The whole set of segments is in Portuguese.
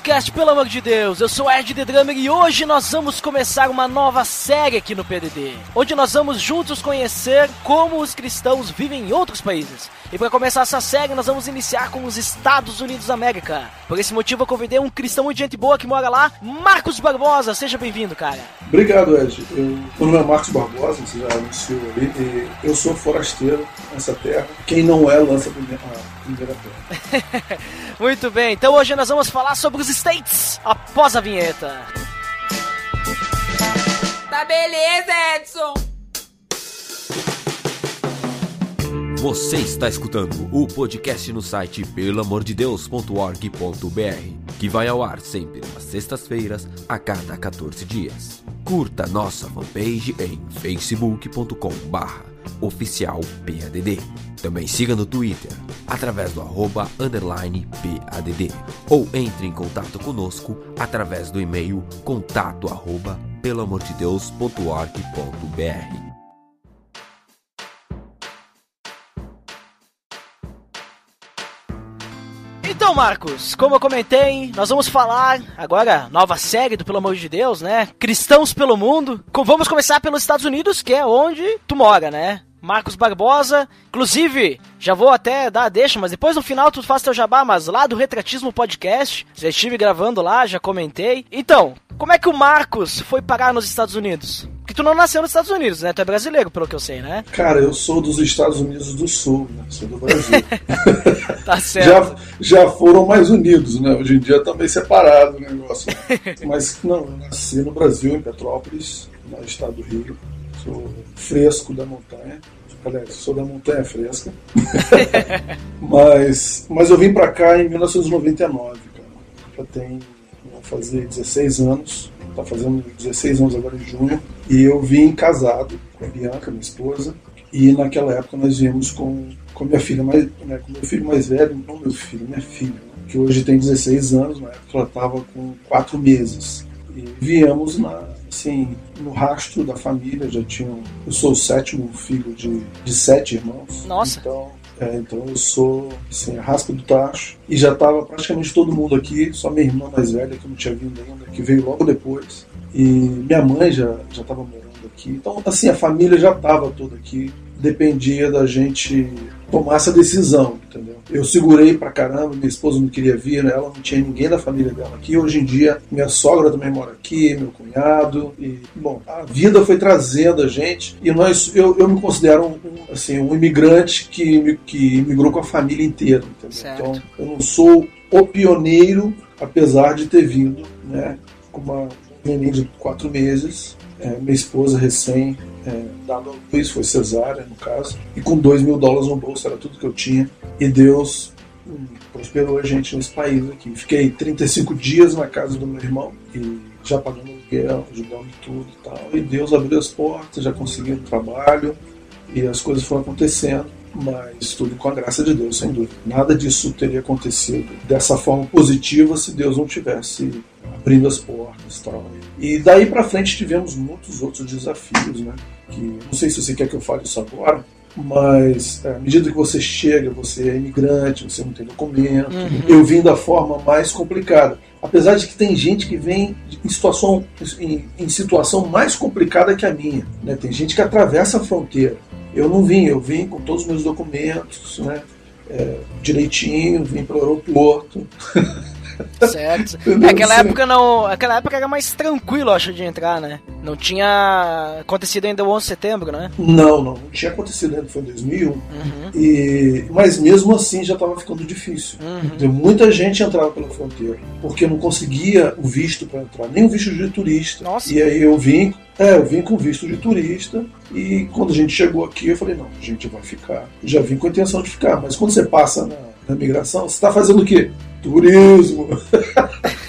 Podcast, pelo amor de Deus! Eu sou Ed The Drummer e hoje nós vamos começar uma nova série aqui no PDD, onde nós vamos juntos conhecer como os cristãos vivem em outros países. E para começar essa série, nós vamos iniciar com os Estados Unidos da América. Por esse motivo, eu convidei um cristão muito gente boa que mora lá, Marcos Barbosa. Seja bem-vindo, cara. Obrigado, Ed. Eu, meu nome é Marcos Barbosa, você já anunciou ali, e eu sou forasteiro nessa terra. Quem não é, lança a primeira, Muito bem, então hoje nós vamos falar sobre os States após a vinheta. Tá beleza, Edson! Você está escutando o podcast no site pelamordedeus.org.br, que vai ao ar sempre nas sextas-feiras, a cada 14 dias. Curta nossa fanpage em facebook.com barra oficial PADD. Também siga no Twitter, através do arroba underline PADD. Ou entre em contato conosco através do e-mail contato arroba pelamordedeus.org.br. Então, Marcos, como eu comentei, nós vamos falar agora nova série do Pelo Amor de Deus, né? Cristãos pelo mundo. Vamos começar pelos Estados Unidos, que é onde tu mora, né? Marcos Barbosa, inclusive, já vou até dar a deixa, mas depois no final tu faz teu jabá, mas lá do Retratismo Podcast, já estive gravando lá, já comentei. Então, como é que o Marcos foi parar nos Estados Unidos? Tu não nasceu nos Estados Unidos, né? Tu é brasileiro, pelo que eu sei, né? Cara, eu sou dos Estados Unidos do Sul, né? sou do Brasil. Tá certo. já, já foram mais unidos, né? Hoje em dia tá meio separado o negócio. né? Mas não, eu nasci no Brasil, em Petrópolis, no estado do Rio. Sou fresco da montanha. Aliás, sou da montanha fresca. mas, mas eu vim pra cá em 1999, cara. Já tem, vou fazer 16 anos. Tá fazendo 16 anos agora em junho. E eu vim casado com a Bianca, minha esposa. E naquela época nós viemos com, com minha filha mais, né, com meu filho mais velho, não meu filho, minha filha, que hoje tem 16 anos, na época ela estava com 4 meses. E viemos na, assim, no rastro da família, já tinham. Eu sou o sétimo filho de, de sete irmãos. Nossa. Então, é, então eu sou assim, a raspa do tacho. E já estava praticamente todo mundo aqui, só minha irmã mais velha, que eu não tinha vindo ainda, que veio logo depois. E minha mãe já estava morando aqui. Então, assim, a família já estava toda aqui. Dependia da gente tomar essa decisão, entendeu? Eu segurei pra caramba, minha esposa não queria vir, né? ela não tinha ninguém da família dela aqui. Hoje em dia, minha sogra também mora aqui, meu cunhado. E, bom, a vida foi trazendo a gente. E nós, eu, eu me considero um, assim, um imigrante que, que imigrou com a família inteira, entendeu? Certo. Então, eu não sou o pioneiro, apesar de ter vindo, né? Com uma neném de quatro meses, é, minha esposa recém é, dado luz, foi cesárea no caso, e com dois mil dólares no bolso, era tudo que eu tinha, e Deus hum, prosperou a gente nesse país aqui. Fiquei 35 dias na casa do meu irmão, e já pagando aluguel, ajudando tudo e tal, e Deus abriu as portas, já consegui um trabalho, e as coisas foram acontecendo, mas tudo com a graça de Deus, sem dúvida. Nada disso teria acontecido dessa forma positiva se Deus não tivesse abrindo as portas e tal. E daí pra frente tivemos muitos outros desafios, né? Que não sei se você quer que eu fale isso agora, mas é, à medida que você chega, você é imigrante, você não tem documento. Eu vim da forma mais complicada. Apesar de que tem gente que vem em situação, em, em situação mais complicada que a minha. Né? Tem gente que atravessa a fronteira. Eu não vim, eu vim com todos os meus documentos, né? É, direitinho, vim para o aeroporto. Certo. Entendeu? É, época não. Aquela época era mais tranquilo, acho, de entrar, né? Não tinha acontecido ainda o 11 de setembro, né? Não, não, não tinha acontecido ainda, foi em 2001. Uhum. E, mas mesmo assim já estava ficando difícil. Uhum. Muita gente entrava pela fronteira, porque não conseguia o visto para entrar, nem o visto de turista. Nossa. E aí eu vim, é, eu vim com visto de turista, e quando a gente chegou aqui, eu falei, não, a gente vai ficar. Já vim com a intenção de ficar, mas quando você passa na, na migração, você está fazendo o quê? Turismo.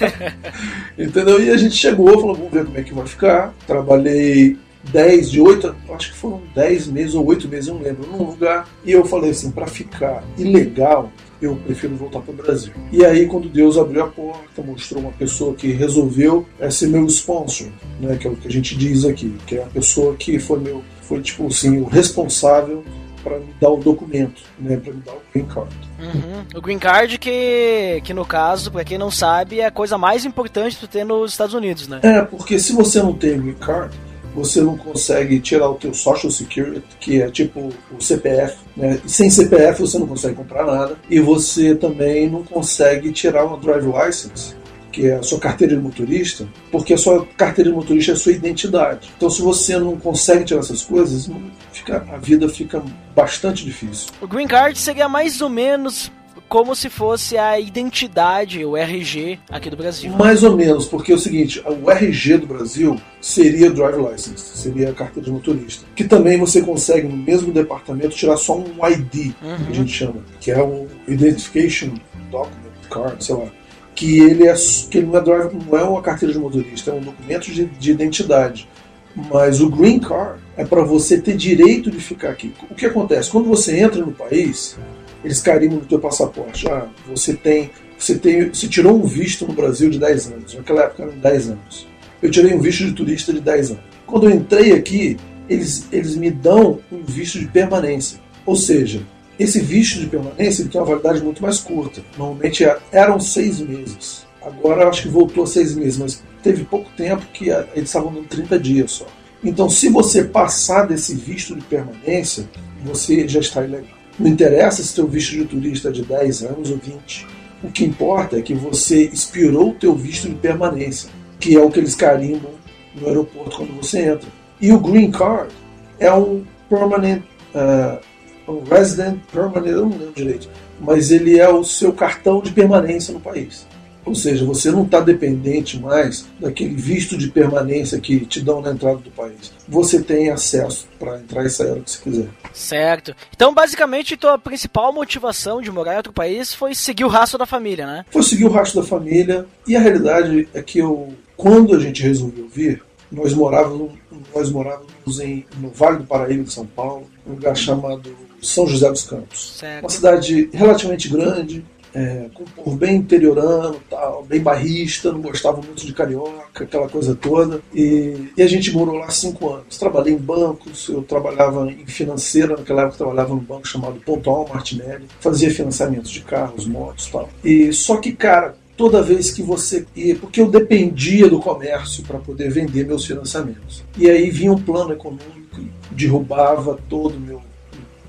Entendeu? E a gente chegou, falou, vamos ver como é que vai ficar. Trabalhei 10, de 8, acho que foram 10 meses ou 8 meses, eu não lembro, num lugar. E eu falei assim, para ficar ilegal, eu prefiro voltar para o Brasil. E aí, quando Deus abriu a porta, mostrou uma pessoa que resolveu é, ser meu sponsor, né, que é o que a gente diz aqui, que é a pessoa que foi meu, foi tipo assim, o responsável para me dar o documento, né, para me dar o green card. Uhum. O green card que, que no caso, para quem não sabe, é a coisa mais importante que tu ter nos Estados Unidos, né? É, porque se você não tem green card, você não consegue tirar o teu Social Security, que é tipo o CPF, né? E sem CPF você não consegue comprar nada, e você também não consegue tirar uma drive license, que é a sua carteira de motorista, porque a sua carteira de motorista é a sua identidade. Então, se você não consegue tirar essas coisas, fica, a vida fica bastante difícil. O Green Card seria mais ou menos como se fosse a identidade, o RG aqui do Brasil. Mais ou menos, porque é o seguinte, o RG do Brasil seria Drive License, seria a carteira de motorista. Que também você consegue no mesmo departamento tirar só um ID, uhum. que a gente chama, que é o Identification Document Card, sei lá que ele é que ele não é, não é uma carteira de motorista, é um documento de, de identidade. Mas o green card é para você ter direito de ficar aqui. O que acontece? Quando você entra no país, eles carimbam no teu passaporte. Ah, você tem, você tem, você tirou um visto no Brasil de 10 anos. Naquela época eram 10 anos. Eu tirei um visto de turista de 10 anos. Quando eu entrei aqui, eles, eles me dão um visto de permanência. Ou seja, esse visto de permanência tem uma validade muito mais curta. Normalmente é, eram seis meses. Agora acho que voltou a seis meses, mas teve pouco tempo que eles estavam dando 30 dias só. Então, se você passar desse visto de permanência, você já está ilegal. Não interessa se seu visto de turista é de 10 anos ou 20. O que importa é que você expirou o teu visto de permanência, que é o que eles carimbam no aeroporto quando você entra. E o Green Card é um permanent uh, um resident permanent, eu não lembro direito, mas ele é o seu cartão de permanência no país. Ou seja, você não está dependente mais daquele visto de permanência que te dão na entrada do país. Você tem acesso para entrar e sair o que você quiser. Certo. Então, basicamente, tua principal motivação de morar em outro país foi seguir o rastro da família, né? Foi seguir o rastro da família. E a realidade é que eu, quando a gente resolveu vir, nós morávamos, nós morávamos em, no Vale do Paraíba de São Paulo, um lugar chamado são José dos Campos. Certo. Uma cidade relativamente grande, é, com um povo bem interiorano, tal, bem barrista, não gostava muito de carioca, aquela coisa toda. E, e, a gente morou lá cinco anos. Trabalhei em bancos, eu trabalhava em financeira, naquela época eu trabalhava num banco chamado Pontual Martinelli, fazia financiamentos de carros, motos tal. E só que, cara, toda vez que você ia, porque eu dependia do comércio para poder vender meus financiamentos. E aí vinha um plano econômico, derrubava todo o meu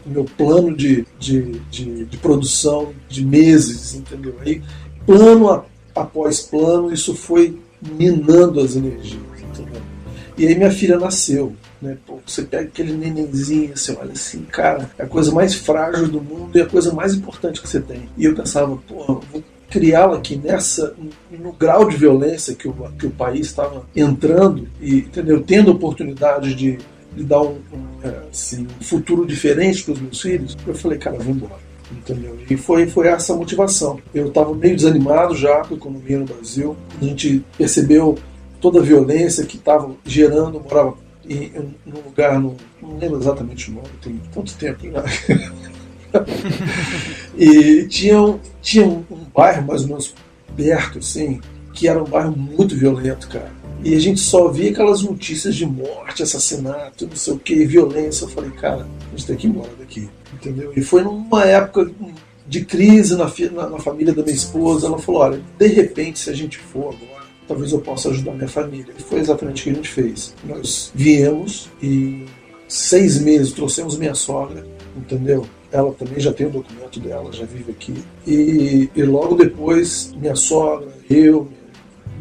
meu plano de, de, de, de, produção de meses, entendeu? Aí, plano após plano, isso foi minando as energias, entendeu? E aí minha filha nasceu, né? Pô, você pega aquele nenenzinho, você olha assim, cara, é a coisa mais frágil do mundo e a coisa mais importante que você tem. E eu pensava, pô, vou criá-la aqui nessa no grau de violência que o, que o país estava entrando e entendeu tendo oportunidade de de dar um, um, é, assim, um futuro diferente para os meus filhos, eu falei, cara, vou embora. Entendeu? E foi, foi essa a motivação. Eu estava meio desanimado já com a economia no Brasil. A gente percebeu toda a violência que estava gerando. Eu morava em, em, num lugar, no, não lembro exatamente o nome, tem tanto tempo já. e tinha, um, tinha um, um bairro mais ou menos perto, assim, que era um bairro muito violento, cara e a gente só via aquelas notícias de morte, assassinato, não sei o que, violência. Eu falei, cara, a gente tem que ir embora daqui. Entendeu? E foi numa época de crise na, na, na família da minha esposa. Ela falou: olha, de repente, se a gente for agora, talvez eu possa ajudar minha família. E foi exatamente o que a gente fez. Nós viemos e seis meses trouxemos minha sogra, entendeu? Ela também já tem o documento dela, já vive aqui. E, e logo depois, minha sogra, eu, minha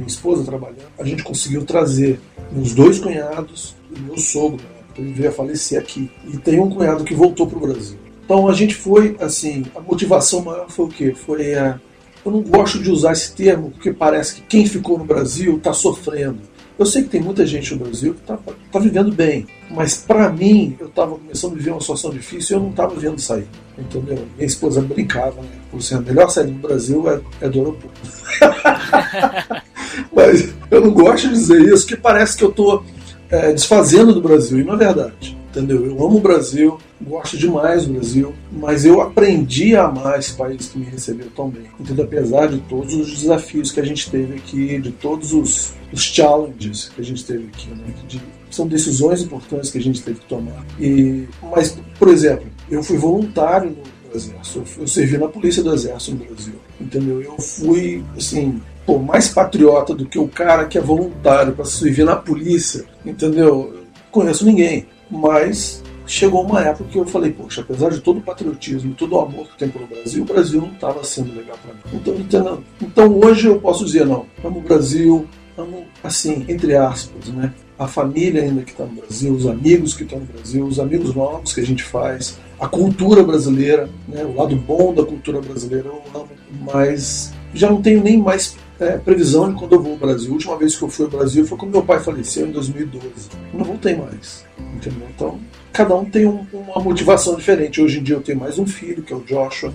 esposa trabalhando, a gente conseguiu trazer meus dois cunhados e meu sogro, né? ele veio a falecer aqui. E tem um cunhado que voltou para o Brasil. Então a gente foi, assim, a motivação maior foi o quê? Foi a. Eu não gosto de usar esse termo porque parece que quem ficou no Brasil está sofrendo. Eu sei que tem muita gente no Brasil que está tá vivendo bem, mas para mim, eu estava começando a viver uma situação difícil e eu não estava vendo sair. Entendeu? Minha esposa brincava, né? Assim, a melhor saída no Brasil é, é do aeroporto. mas eu não gosto de dizer isso, porque parece que eu estou é, desfazendo do Brasil, e não é verdade. Entendeu? Eu amo o Brasil, gosto demais do Brasil, mas eu aprendi a amar esse país que me recebeu tão bem. Entendeu? Apesar de todos os desafios que a gente teve aqui, de todos os, os challenges que a gente teve aqui, né? de, são decisões importantes que a gente teve que tomar. E, mas, por exemplo, eu fui voluntário no, Exército, eu servi na Polícia do Exército no Brasil, entendeu? Eu fui, assim, pô, mais patriota do que o cara que é voluntário para servir na polícia, entendeu? Conheço ninguém, mas chegou uma época que eu falei, poxa, apesar de todo o patriotismo, todo o amor que tem pelo Brasil, o Brasil não estava sendo legal para mim. Então, entendeu? então hoje eu posso dizer, não, amo o Brasil, amo, assim, entre aspas, né? A família ainda que está no Brasil, os amigos que estão no Brasil, os amigos novos que a gente faz, a cultura brasileira, né? o lado bom da cultura brasileira eu amo, mas já não tenho nem mais é, previsão de quando eu vou ao Brasil. A última vez que eu fui ao Brasil foi quando meu pai faleceu em 2012. Não voltei mais. Entendeu? Então, cada um tem um, uma motivação diferente. Hoje em dia eu tenho mais um filho, que é o Joshua,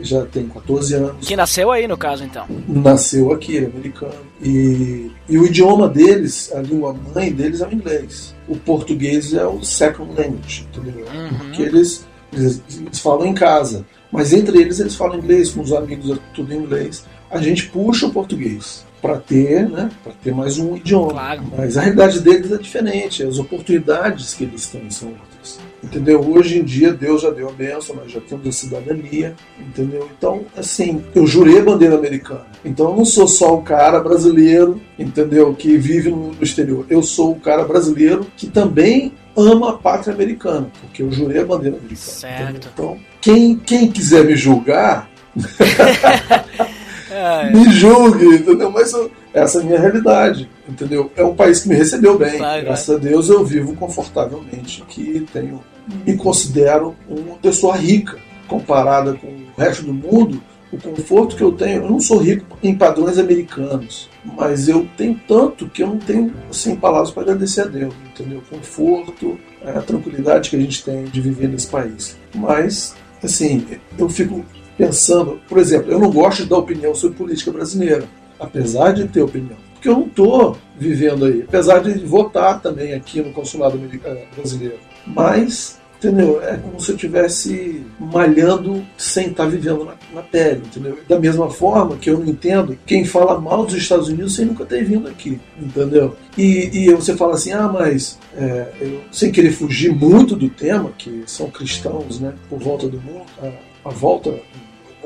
já tem 14 anos. Que nasceu aí, no caso, então. Nasceu aqui, é americano. E, e o idioma deles, a língua mãe deles é o inglês. O português é o second language, entendeu? Uhum. Porque eles, eles, eles falam em casa. Mas entre eles, eles falam inglês, com os amigos é tudo em inglês. A gente puxa o português para ter, né, para ter mais um idioma. Claro. Mas a realidade deles é diferente, as oportunidades que eles têm são outras. Entendeu? Hoje em dia Deus já deu a benção, nós já temos a cidadania, entendeu? Então, assim, eu jurei a bandeira americana. Então eu não sou só o cara brasileiro, entendeu? Que vive no exterior. Eu sou o cara brasileiro que também ama a pátria americana, porque eu jurei a bandeira americana. Certo. entendeu? Então, quem, quem quiser me julgar, É, me julgue, entendeu? Mas eu- essa é a minha realidade, entendeu? É um país que me recebeu bem. Claro, Graças a Deus eu vivo confortavelmente, que tenho, me considero uma pessoa rica comparada com o resto do mundo. O conforto que eu tenho, eu não sou rico em padrões americanos, mas eu tenho tanto que eu não tenho assim palavras para agradecer a Deus, entendeu? O conforto, a tranquilidade que a gente tem de viver nesse país. Mas, assim, eu fico pensando, por exemplo, eu não gosto de dar opinião sobre política brasileira, apesar de ter opinião. Porque eu não estou vivendo aí, apesar de votar também aqui no consulado brasileiro. Mas, entendeu? É como se eu estivesse malhando sem estar vivendo na, na pele, entendeu? Da mesma forma que eu não entendo quem fala mal dos Estados Unidos sem nunca ter vindo aqui, entendeu? E, e você fala assim, ah, mas é, eu, sem querer fugir muito do tema, que são cristãos, né, por volta do mundo, a, a volta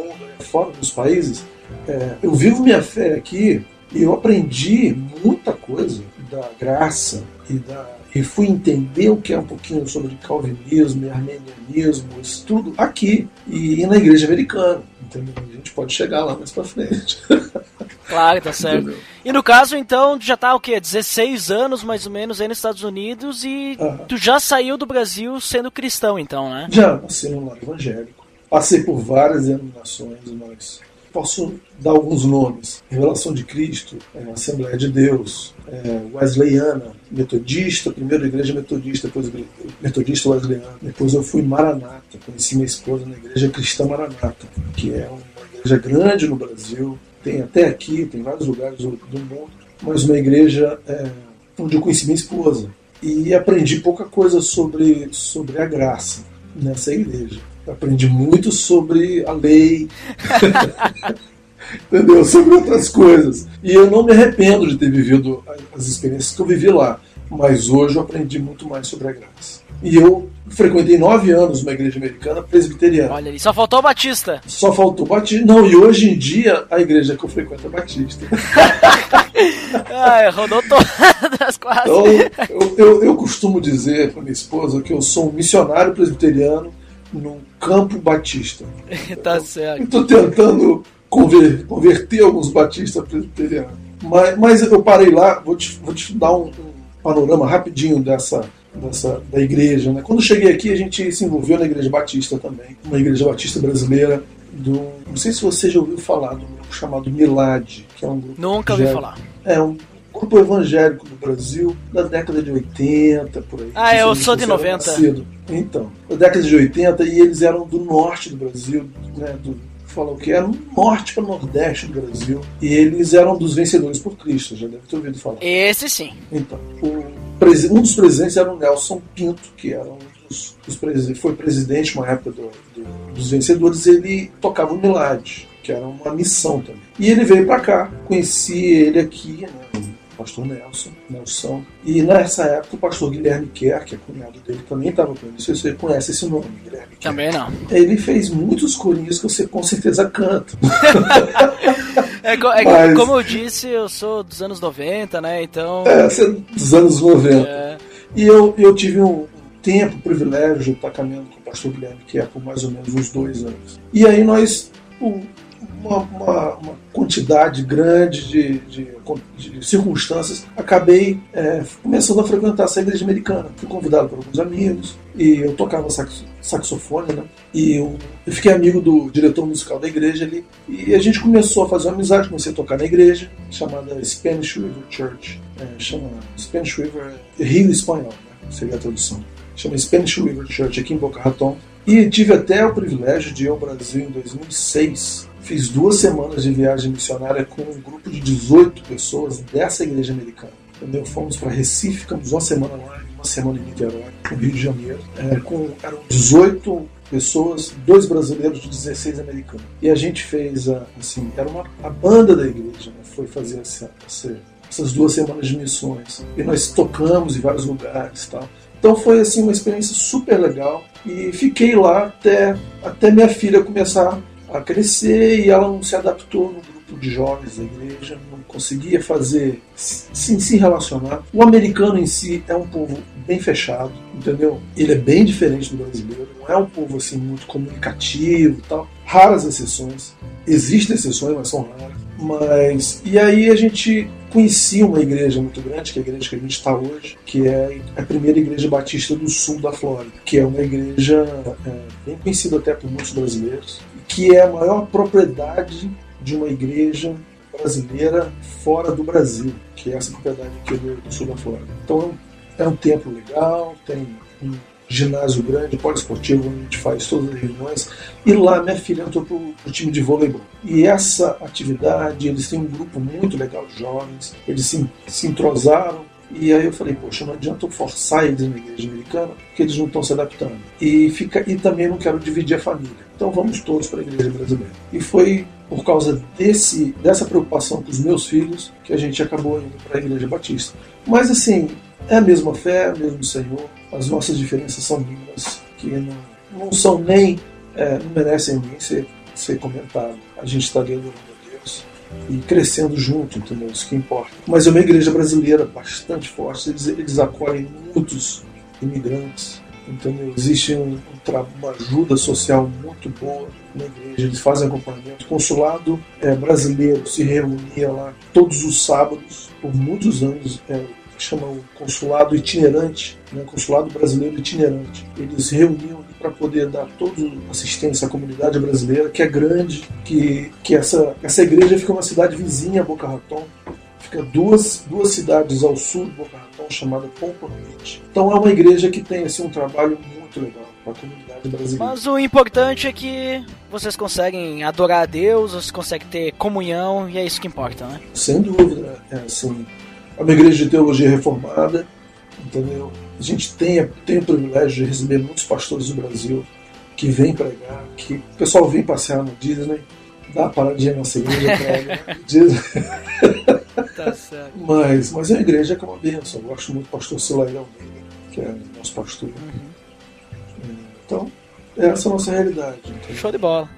mundo, né, fora dos países, é, eu vivo minha fé aqui e eu aprendi muita coisa da graça e da e fui entender o que é um pouquinho sobre calvinismo e armenianismo, isso tudo aqui e, e na igreja americana, entendeu? A gente pode chegar lá mais pra frente. claro, tá certo. Entendeu? E no caso, então, tu já tá o quê? 16 anos, mais ou menos, aí nos Estados Unidos e Aham. tu já saiu do Brasil sendo cristão, então, né? Já nasci num lar evangélico. Passei por várias denominações, mas posso dar alguns nomes. Revelação de Cristo, é, Assembleia de Deus, é, Wesleyana, Metodista, primeiro igreja metodista, depois metodista Wesleyana. Depois eu fui Maranata, conheci minha esposa na igreja cristã Maranata, que é uma igreja grande no Brasil, tem até aqui, tem vários lugares do mundo, mas uma igreja é, onde eu conheci minha esposa. E aprendi pouca coisa sobre, sobre a graça nessa igreja. Aprendi muito sobre a lei, entendeu? Sobre outras coisas. E eu não me arrependo de ter vivido as experiências que eu vivi lá. Mas hoje eu aprendi muito mais sobre a graça. E eu frequentei nove anos uma igreja americana presbiteriana. Olha ali, só faltou o Batista. Só faltou batista. Não, e hoje em dia a igreja que eu frequento é batista. Ai, rodou todas quase. Então, eu, eu, eu costumo dizer para minha esposa que eu sou um missionário presbiteriano num campo batista. tá certo. Estou tentando conver- converter alguns batistas presbiterianos. Mas, mas eu parei lá, vou te, vou te dar um, um panorama rapidinho dessa, dessa da igreja. Né? Quando eu cheguei aqui, a gente se envolveu na igreja batista também, uma igreja batista brasileira. Do, não sei se você já ouviu falar do grupo chamado Milad, que é um grupo Nunca ouvi falar. É um grupo evangélico do Brasil da década de 80, por aí. Ah, eu sou de você era 90. nascido. Então, da década de 80 e eles eram do norte do Brasil, né, do o que era no norte para o nordeste do Brasil. E eles eram dos vencedores por Cristo, já deve ter ouvido falar. Esse sim. Então, o, um dos presidentes era o Nelson Pinto, que era um dos, dos presidentes, foi presidente uma época do, do, dos vencedores, ele tocava o Milad, que era uma missão também. E ele veio para cá, conheci ele aqui, né, pastor Nelson, Nelson. E nessa época o pastor Guilherme Kerr, que é cunhado dele, também estava com ele. Se você conhece esse nome, Guilherme Kerr. Também não. Ele fez muitos corinhos que você com certeza canta. é, é Mas... como eu disse, eu sou dos anos 90, né? Então. É, você é dos anos 90. É... E eu, eu tive um, tempo, privilégio de estar caminhando com o pastor Guilherme Kerr por mais ou menos uns dois anos. E aí nós, uma, uma, uma quantidade grande de, de, de circunstâncias, acabei é, começando a frequentar essa igreja americana. Fui convidado por alguns amigos e eu tocava sax, saxofone, né? E eu, eu, fiquei amigo do diretor musical da igreja ali e a gente começou a fazer uma amizade, comecei a tocar na igreja chamada Spanish River Church, é, chama Spanish River Rio Espanhol, né? seria a tradução. Chama Spanish River Church aqui em Boca Raton. E tive até o privilégio de ir ao Brasil em 2006 Fiz duas semanas de viagem missionária com um grupo de 18 pessoas dessa igreja americana. Entendeu? Fomos para Recife, ficamos uma semana lá uma semana em Niterói, no Rio de Janeiro. É, com, eram 18 pessoas, dois brasileiros e 16 americanos. E a gente fez, a, assim, era uma, a banda da igreja, né? foi fazer essa, essa, essas duas semanas de missões. E nós tocamos em vários lugares tal. Então foi assim uma experiência super legal e fiquei lá até, até minha filha começar a crescer e ela não se adaptou no grupo de jovens da igreja, não conseguia fazer, sim, se relacionar. O americano em si é um povo bem fechado, entendeu? Ele é bem diferente do brasileiro, não é um povo assim muito comunicativo e tal. Raras exceções, existem exceções, mas são raras. Mas e aí a gente conhecia uma igreja muito grande, que é a igreja que a gente está hoje, que é a primeira igreja batista do sul da Flórida, que é uma igreja é, bem conhecida até por muitos brasileiros, que é a maior propriedade de uma igreja brasileira fora do Brasil, que é essa propriedade aqui do, sul da Flórida. Então é um templo legal, tem um ginásio grande, poliesportivo, onde a gente faz todas as reuniões. E lá minha filha entrou para o time de voleibol. E essa atividade, eles têm um grupo muito legal de jovens, eles se, se entrosaram e aí eu falei, poxa, não adianta eu forçar eles na igreja americana, porque eles não estão se adaptando. E, fica, e também não quero dividir a família. Então vamos todos para a igreja brasileira. E foi por causa desse, dessa preocupação com os meus filhos que a gente acabou indo para a igreja batista. Mas assim, é a mesma fé, é o mesmo Senhor. As nossas diferenças são mínimas, que não, não são nem, é, não merecem nem ser, ser comentado. A gente está dentro e crescendo junto, entendeu? Isso que importa. Mas é uma igreja brasileira bastante forte, eles, eles acolhem muitos imigrantes, entendeu? Existe um, um, uma ajuda social muito boa na igreja, eles fazem acompanhamento. O consulado é, brasileiro se reunia lá todos os sábados, por muitos anos, é, chama o consulado itinerante, né, consulado brasileiro itinerante. Eles reuniam para poder dar toda assistência à comunidade brasileira, que é grande, que, que essa, essa igreja fica uma cidade vizinha a Boca Raton, fica duas, duas cidades ao sul de Boca Raton, chamada Pompomite. Então é uma igreja que tem assim, um trabalho muito legal para a comunidade brasileira. Mas o importante é que vocês conseguem adorar a Deus, vocês conseguem ter comunhão, e é isso que importa, né? Sem dúvida. É, assim, é uma igreja de teologia reformada, entendeu? A gente tem, tem o privilégio de receber muitos pastores do Brasil que vêm pregar, que o pessoal vem passear no Disney, dá uma paradinha na igreja, prega, Disney. Tá certo. Mas, mas é uma igreja que é uma bênção. Eu gosto muito do pastor Silair Almeida, que é nosso pastor. Uhum. Então, essa é a nossa realidade. Entendeu? Show de bola.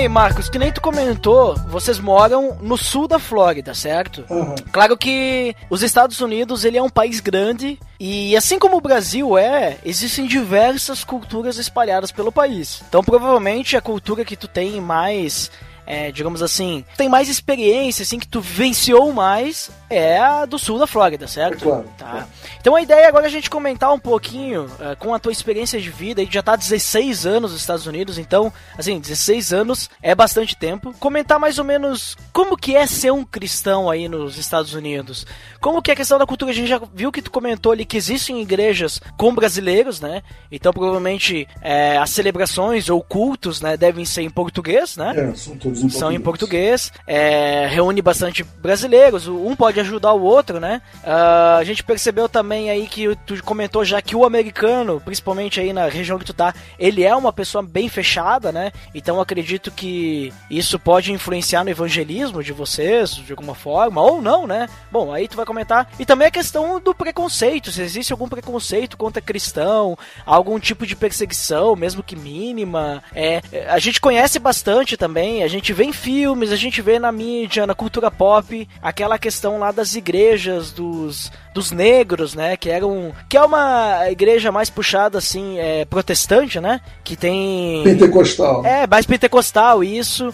Bem, Marcos, que nem tu comentou, vocês moram no sul da Flórida, certo? Uhum. Claro que os Estados Unidos, ele é um país grande e assim como o Brasil é, existem diversas culturas espalhadas pelo país. Então, provavelmente a cultura que tu tem mais é, digamos assim, tem mais experiência, assim, que tu venciou mais, é a do sul da Flórida, certo? É claro. Tá. Então a ideia agora é a gente comentar um pouquinho uh, com a tua experiência de vida, aí já tá 16 anos nos Estados Unidos, então, assim, 16 anos é bastante tempo. Comentar mais ou menos como que é ser um cristão aí nos Estados Unidos. Como que é a questão da cultura, a gente já viu que tu comentou ali que existem igrejas com brasileiros, né? Então provavelmente é, as celebrações ou cultos, né, devem ser em português, né? É, são todos em São em português. É, reúne bastante brasileiros, um pode ajudar o outro, né? Uh, a gente percebeu também aí que tu comentou já que o americano, principalmente aí na região que tu tá, ele é uma pessoa bem fechada, né? Então acredito que isso pode influenciar no evangelismo de vocês, de alguma forma, ou não, né? Bom, aí tu vai comentar. E também a questão do preconceito, se existe algum preconceito contra cristão, algum tipo de perseguição, mesmo que mínima. É, a gente conhece bastante também, a gente vê em filmes, a gente vê na mídia, na cultura pop, aquela questão lá das igrejas, dos, dos negros, né? Que eram. Que é uma igreja mais puxada, assim, é, protestante, né? Que tem. Pentecostal. É, mais pentecostal, isso.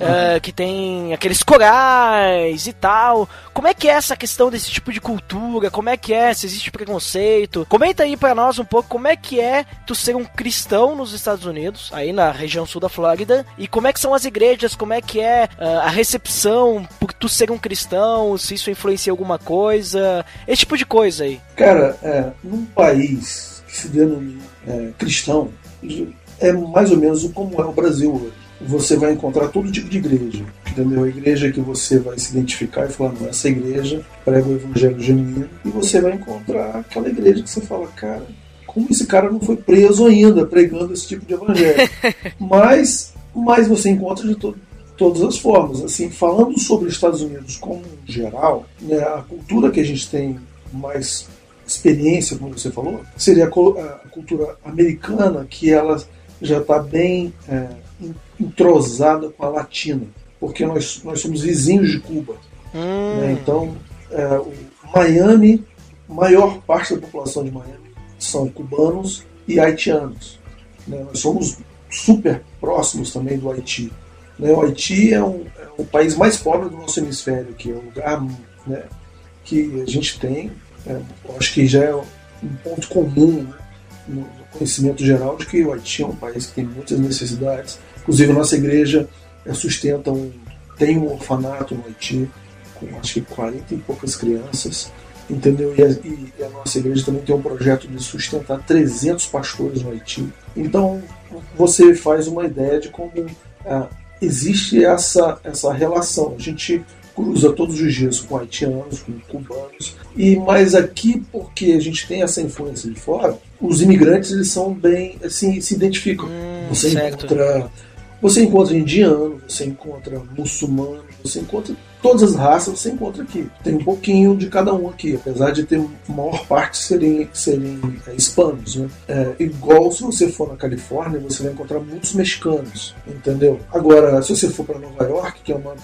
Uh, que tem aqueles corais e tal. Como é que é essa questão desse tipo de cultura? Como é que é? Se existe preconceito? Comenta aí para nós um pouco como é que é tu ser um cristão nos Estados Unidos, aí na região sul da Flórida, e como é que são as igrejas, como é que é uh, a recepção por tu ser um cristão, se isso influencia alguma coisa, esse tipo de coisa aí. Cara, é, num país que se denomina é, cristão, é mais ou menos como é o Brasil hoje você vai encontrar todo tipo de igreja, entendeu? A igreja que você vai se identificar e falar, não, essa igreja prega o evangelho genuíno, e você vai encontrar aquela igreja que você fala, cara, como esse cara não foi preso ainda pregando esse tipo de evangelho? mas, mas você encontra de todo, todas as formas. Assim, falando sobre os Estados Unidos como geral, né, a cultura que a gente tem mais experiência, como você falou, seria a cultura americana, que ela já está bem é, entrosada com a latina, porque nós, nós somos vizinhos de Cuba. Hum. Né? Então, é, o Miami, maior parte da população de Miami são cubanos e haitianos. Né? Nós somos super próximos também do Haiti. Né? O Haiti é, um, é o país mais pobre do nosso hemisfério, que é um lugar né, que a gente tem, é, acho que já é um ponto comum né, no conhecimento geral de que o Haiti é um país que tem muitas necessidades Inclusive, a nossa igreja é, sustenta um, tem um orfanato no Haiti, com acho que 40 e poucas crianças, entendeu? E a, e a, nossa igreja também tem um projeto de sustentar 300 pastores no Haiti. Então, você faz uma ideia de como ah, existe essa, essa relação. A gente cruza todos os dias com haitianos, com cubanos, e mais aqui porque a gente tem essa influência de fora, os imigrantes eles são bem assim se identificam. Hum, você certo. encontra você encontra indiano, você encontra muçulmano, você encontra todas as raças, você encontra aqui. Tem um pouquinho de cada um aqui, apesar de ter maior parte serem, serem é, hispanos. Né? É, igual se você for na Califórnia, você vai encontrar muitos mexicanos, entendeu? Agora, se você for para Nova York, que é uma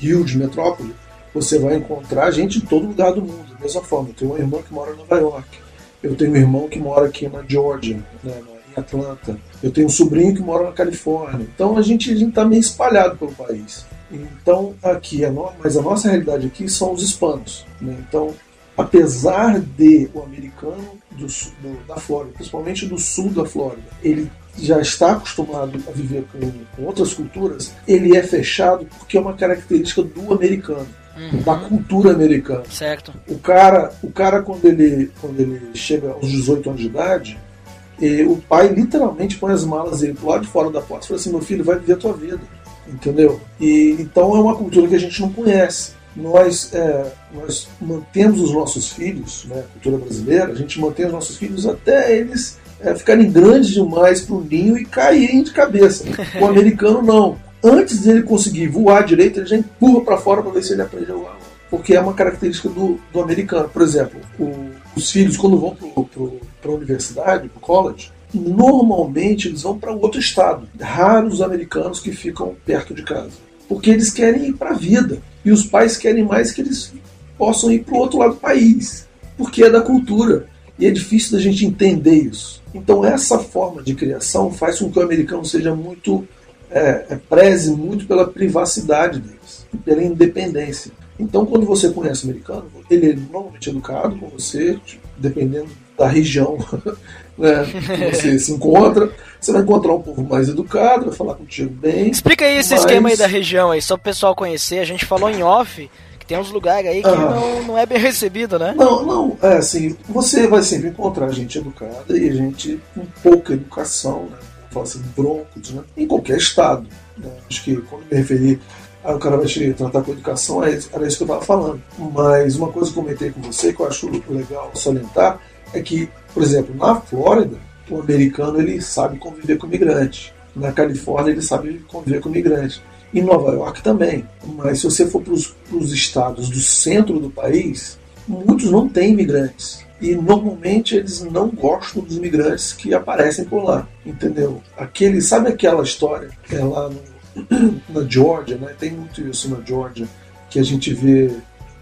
huge metrópole, você vai encontrar gente em todo lugar do mundo, da mesma forma. Eu tenho uma irmã que mora em Nova York. Eu tenho um irmão que mora aqui na Georgia, né, Atlanta. Eu tenho um sobrinho que mora na Califórnia. Então a gente está meio espalhado pelo país. Então aqui, a no... mas a nossa realidade aqui são os hispanos. Né? Então, apesar de o americano do, do, da Flórida, principalmente do sul da Flórida, ele já está acostumado a viver com, com outras culturas, ele é fechado porque é uma característica do americano. Uhum. da cultura americana. Certo. O cara, o cara quando ele quando ele chega aos 18 anos de idade, e o pai literalmente põe as malas dele pro lado de fora da porta e fala assim: meu filho, vai viver a tua vida. Entendeu? E então é uma cultura que a gente não conhece. Nós, é, nós mantemos os nossos filhos, né, cultura brasileira, a gente mantém os nossos filhos até eles é, ficarem grandes demais para o ninho e caírem de cabeça. O americano não. Antes dele conseguir voar direito, ele já empurra para fora para ver se ele aprende a voar. Porque é uma característica do, do americano. Por exemplo, o, os filhos, quando vão para a universidade, para o college, normalmente eles vão para outro estado. Raros americanos que ficam perto de casa. Porque eles querem ir para a vida. E os pais querem mais que eles possam ir para o outro lado do país. Porque é da cultura. E é difícil da gente entender isso. Então, essa forma de criação faz com que o americano seja muito. É, é, preze muito pela privacidade deles, pela independência. Então, quando você conhece o americano, ele é normalmente educado com você, dependendo da região né, que você se encontra. Você vai encontrar um povo mais educado, vai falar contigo bem. Explica aí esse mas... esquema aí da região aí, só pro pessoal conhecer. A gente falou em off que tem uns lugares aí que Ah. não, não é bem recebido, né? Não, não, é assim, você vai sempre encontrar gente educada e gente com pouca educação, né? Vamos falar assim, broncos, né? Em qualquer estado. né? Acho que quando me referi a o cara vai te tratar com educação, é era isso que eu estava falando. Mas uma coisa que eu comentei com você que eu acho legal salientar é que, por exemplo, na Flórida, o americano ele sabe conviver com imigrante. Na Califórnia ele sabe conviver com imigrante. Em Nova York também. Mas se você for para os estados do centro do país, muitos não têm imigrantes. E normalmente eles não gostam dos imigrantes que aparecem por lá. Entendeu? Aquele, sabe aquela história é lá no, na Georgia, né? Tem muito isso na Georgia, que a gente vê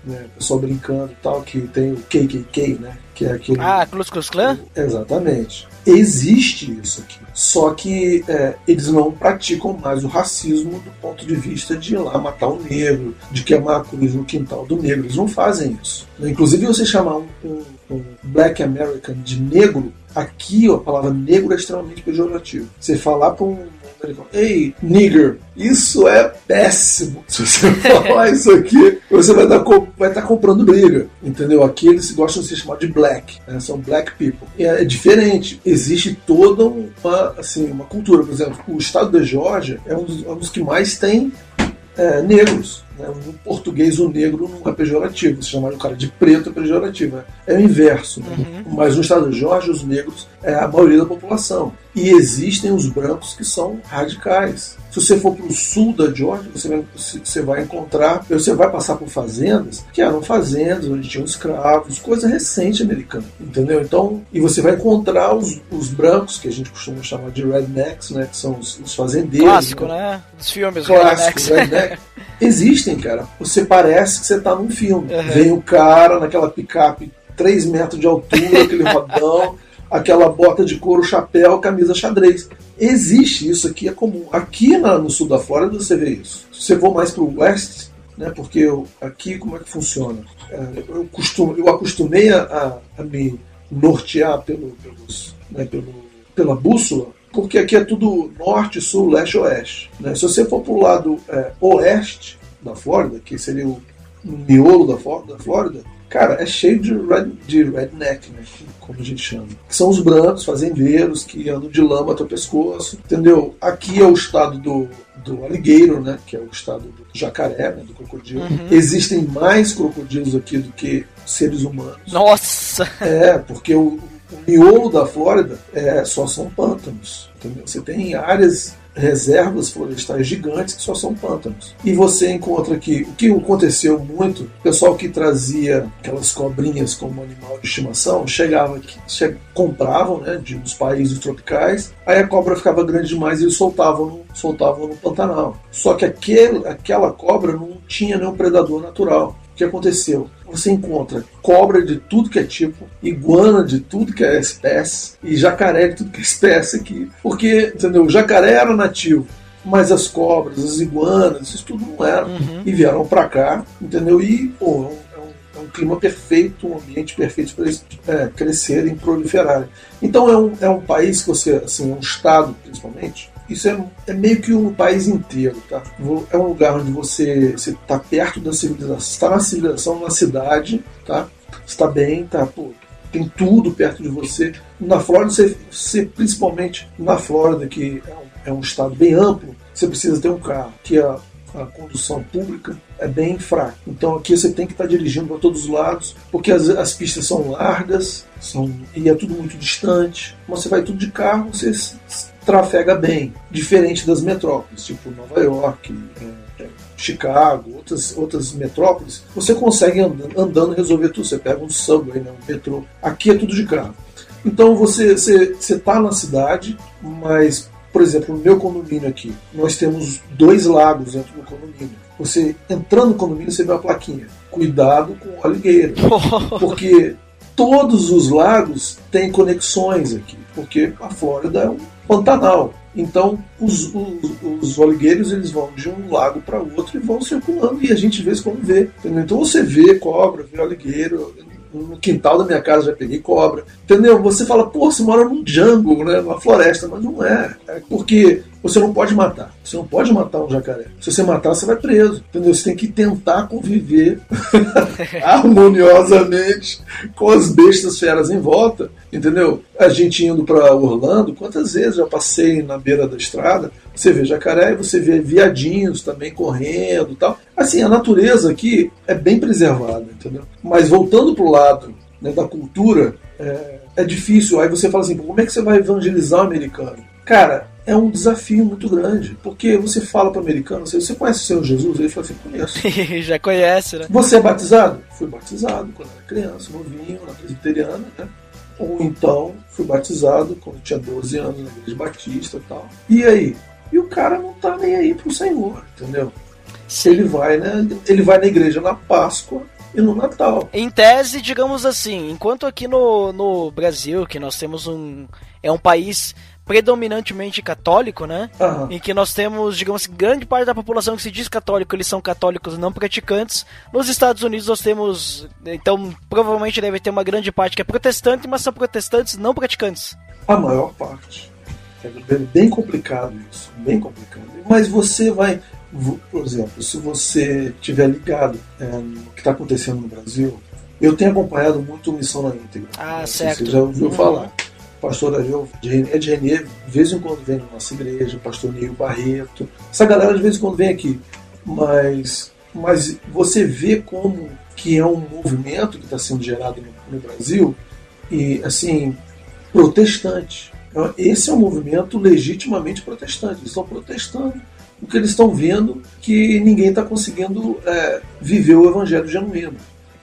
né, pessoal brincando e tal, que tem o KKK, né? Que é aquele. Ah, Klux Klux Klan? Exatamente. Existe isso aqui. Só que é, eles não praticam mais o racismo do ponto de vista de ir lá matar o negro, de queimar a cruz no quintal do negro. Eles não fazem isso. Inclusive, você chamar um, um- um Black American de negro, aqui ó, a palavra negro é extremamente pejorativo. Você falar para um americano, ei, nigger, isso é péssimo. Se você falar isso aqui, você vai estar vai estar comprando briga, entendeu? Aqui eles gostam de ser chamados de black, né? são black people. E é diferente, existe toda uma, assim, uma cultura. Por exemplo, o estado da Geórgia é um dos, é um dos que mais tem é, negros. Né? No português, o negro não é pejorativo. Se chamar o cara de preto é pejorativo. né? É o inverso. né? Mas no estado de Geórgia, os negros é a maioria da população. E existem os brancos que são radicais. Se você for para o sul da Geórgia, você vai, você vai encontrar, você vai passar por fazendas que eram fazendas onde tinham escravos, coisa recente americana, entendeu? Então, e você vai encontrar os, os brancos, que a gente costuma chamar de rednecks, né? Que são os, os fazendeiros. Clássico, né? Dos filmes Clássico, rednecks. redneck. Existem, cara. Você parece que você tá num filme. Uhum. Vem o cara naquela picape 3 metros de altura, aquele rodão, aquela bota de couro, chapéu, camisa xadrez. Existe isso aqui, é comum. Aqui na- no sul da Flórida você vê isso. Se você for mais pro oeste, né, porque eu- aqui como é que funciona? É, eu, costumo, eu acostumei a, a- me nortear pelo, pelos, né, pelo, pela bússola, porque aqui é tudo norte, sul, leste, oeste. né? Se você for pro lado é, oeste da Flórida, que seria o miolo da, Fló- da Flórida, cara, é cheio de, red, de redneck, né? Como a gente chama. Que são os brancos, fazendeiros, que andam de lama até o pescoço, entendeu? Aqui é o estado do, do alligator, né? Que é o estado do jacaré, né? Do crocodilo. Existem mais crocodilos aqui do que seres humanos. Nossa! É, porque o, o miolo da Flórida é, só são pântanos. Entendeu? Você tem áreas, reservas florestais gigantes que só são pântanos. E você encontra aqui, o que aconteceu muito, o pessoal que trazia aquelas cobrinhas como animal de estimação, chegava aqui, che compravam né, de uns países tropicais, aí a cobra ficava grande demais e eles soltavam no, soltavam no Pantanal. Só que aquele, aquela cobra não tinha nenhum predador natural. O que aconteceu? Você encontra cobra de tudo que é tipo, iguana de tudo que é espécie e jacaré de tudo que é espécie aqui. Porque, entendeu? O jacaré era nativo, mas as cobras, as iguanas, isso tudo não era. E vieram pra cá, entendeu? E, pô, é um, é um- é um clima perfeito, um ambiente perfeito para eles é, crescerem e proliferarem. Então é um, é um país que você, assim, um estado principalmente, isso é, é meio que um país inteiro, tá? É um lugar onde você está perto da civilização, está na civilização, na cidade, tá? Está bem, tá? Pô, tem tudo perto de você. Na Flórida, você, você principalmente na Flórida, que é um, é um estado bem amplo, você precisa ter um carro, que a, a condução pública é bem fraca. Então aqui você tem que estar dirigindo para todos os lados, porque as, as pistas são largas são, e é tudo muito distante. Você vai tudo de carro, você trafega bem, diferente das metrópoles, tipo Nova York, é, é, Chicago, outras, outras metrópoles. Você consegue andando, andando resolver tudo. Você pega um subway, né, um metrô. Aqui é tudo de carro. Então você está na cidade, mas, por exemplo, no meu condomínio aqui, nós temos dois lagos dentro do condomínio. Você entrando no condomínio, você vê uma plaquinha. Cuidado com o aligueiro. Porque todos os lagos têm conexões aqui. Porque a Flórida é um, Pantanal. Então, os, os, os oligueiros eles vão de um lago para outro e vão circulando e a gente vê como vê. Entendeu? Então você vê cobra, vê oligueiro, no quintal da minha casa já peguei cobra. Entendeu? Você fala, pô, você mora num jungle, né? Numa floresta, mas não é. É porque você não pode matar. Você não pode matar um jacaré. Se você matar, você vai preso. Entendeu? Você tem que tentar conviver harmoniosamente com as bestas feras em volta. Entendeu? A gente indo para Orlando, quantas vezes já passei na beira da estrada, você vê jacaré e você vê viadinhos também correndo tal. Assim, a natureza aqui é bem preservada, entendeu? Mas voltando pro lado né, da cultura, é, é difícil. Aí você fala assim, como é que você vai evangelizar o americano? Cara, é um desafio muito grande. Porque você fala para o americano, você, você conhece o Senhor Jesus? Ele fala assim, conheço. Já conhece, né? Você é batizado? Fui batizado quando era criança, novinho, na presbiteriana, né? Ou então fui batizado quando tinha 12 anos na igreja batista e tal. E aí? E o cara não tá nem aí pro Senhor, entendeu? Sim. Ele vai, né? Ele vai na igreja na Páscoa e no Natal. Em tese, digamos assim, enquanto aqui no, no Brasil, que nós temos um. É um país predominantemente católico, né? Uhum. Em que nós temos, digamos assim, grande parte da população que se diz católico, eles são católicos não praticantes. Nos Estados Unidos nós temos, então provavelmente deve ter uma grande parte que é protestante, mas são protestantes não praticantes. A maior parte. É bem complicado isso, bem complicado. Mas você vai, por exemplo, se você estiver ligado é, no que está acontecendo no Brasil, eu tenho acompanhado muito Missão na Íntegra. Ah, certo. Você já ouviu uhum. falar pastor Ariel de Renier, de vez em quando vem na nossa igreja, pastor Neil Barreto. Essa galera de vez em quando vem aqui. Mas, mas você vê como que é um movimento que está sendo gerado no, no, Brasil e assim protestante. Então, esse é um movimento legitimamente protestante. Eles estão protestando porque eles estão vendo que ninguém está conseguindo é, viver o evangelho genuíno.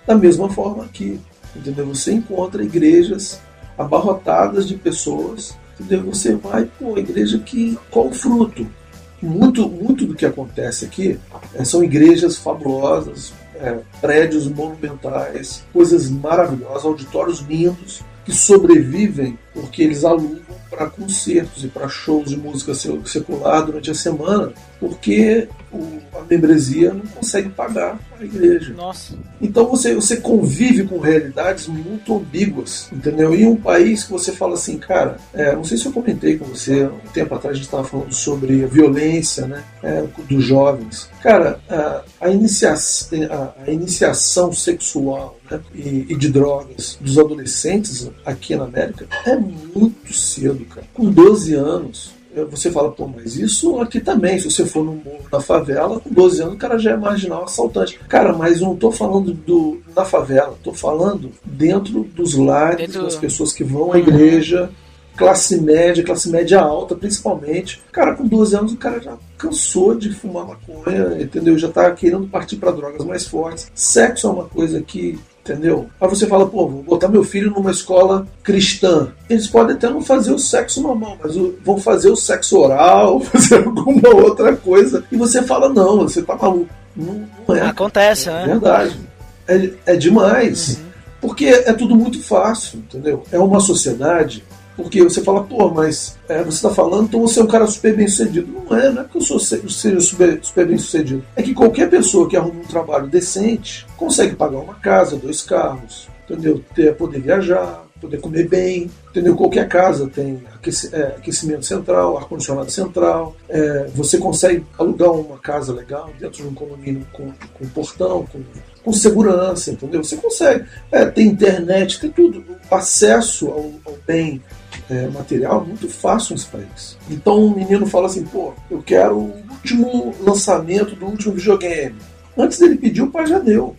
Da mesma forma que entendeu? você encontra igrejas abarrotadas de pessoas. Entendeu? Você vai, pô, igreja que. Qual fruto? Muito, muito do que acontece aqui é, são igrejas fabulosas, é, prédios monumentais, coisas maravilhosas, auditórios lindos, que sobrevivem porque eles alugam para concertos e para shows de música secular durante a semana, porque a membresia não consegue pagar a igreja. Nossa. Então você, você convive com realidades muito ambíguas, entendeu? E um país que você fala assim, cara, é, não sei se eu comentei com você, um tempo atrás a gente estava falando sobre a violência né, é, dos jovens. Cara, a, a, iniciação, a, a iniciação sexual né, e, e de drogas dos adolescentes aqui na América é muito cedo, cara. Com 12 anos, você fala, pô, mas isso aqui também, se você for no morro, na favela, com 12 anos o cara já é marginal, assaltante. Cara, mas eu não tô falando do, da favela, tô falando dentro dos lares, dentro... das pessoas que vão à igreja, classe média, classe média alta, principalmente. Cara, com 12 anos o cara já cansou de fumar maconha, entendeu? Já tá querendo partir para drogas mais fortes. Sexo é uma coisa que Entendeu? Aí você fala, pô, vou botar meu filho numa escola cristã. Eles podem até não fazer o sexo normal, mas vão fazer o sexo oral, fazer alguma outra coisa. E você fala, não, você tá maluco. Não, não é. Acontece, é né? Verdade. É, é demais. Uhum. Porque é tudo muito fácil, entendeu? É uma sociedade porque você fala, pô, mas é, você está falando, então você é um cara super bem sucedido. Não é, não é que eu sou, seja super, super bem sucedido. É que qualquer pessoa que arruma um trabalho decente consegue pagar uma casa, dois carros, entendeu? Ter, poder viajar, poder comer bem, entendeu? Qualquer casa tem é, aquecimento central, ar-condicionado central, é, você consegue alugar uma casa legal dentro de um condomínio com, com portão, com, com segurança, entendeu? Você consegue. É, tem internet, tem tudo. Acesso ao, ao bem é, material muito fácil nesse país. Então o um menino fala assim, pô, eu quero o último lançamento do último videogame. Antes dele pedir, o pai já deu.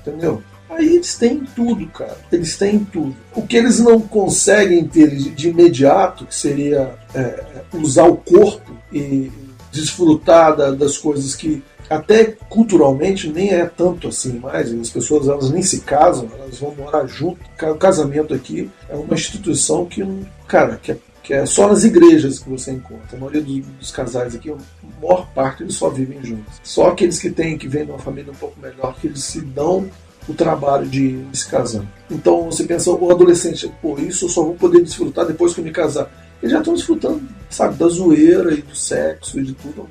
Entendeu? Aí eles têm tudo, cara. Eles têm tudo. O que eles não conseguem ter de imediato, que seria é, usar o corpo e desfrutar da, das coisas que até culturalmente nem é tanto assim mais. As pessoas elas nem se casam, elas vão morar junto. O casamento aqui é uma instituição que, cara, que é, que é só nas igrejas que você encontra. A maioria dos, dos, casais aqui, a maior parte, eles só vivem juntos. Só aqueles que têm, que vêm de uma família um pouco melhor, que eles se dão o trabalho de se casar. Então você pensa, o adolescente, pô, isso eu só vou poder desfrutar depois que eu me casar. Eles já estão desfrutando sabe, da zoeira e do sexo e de tudo.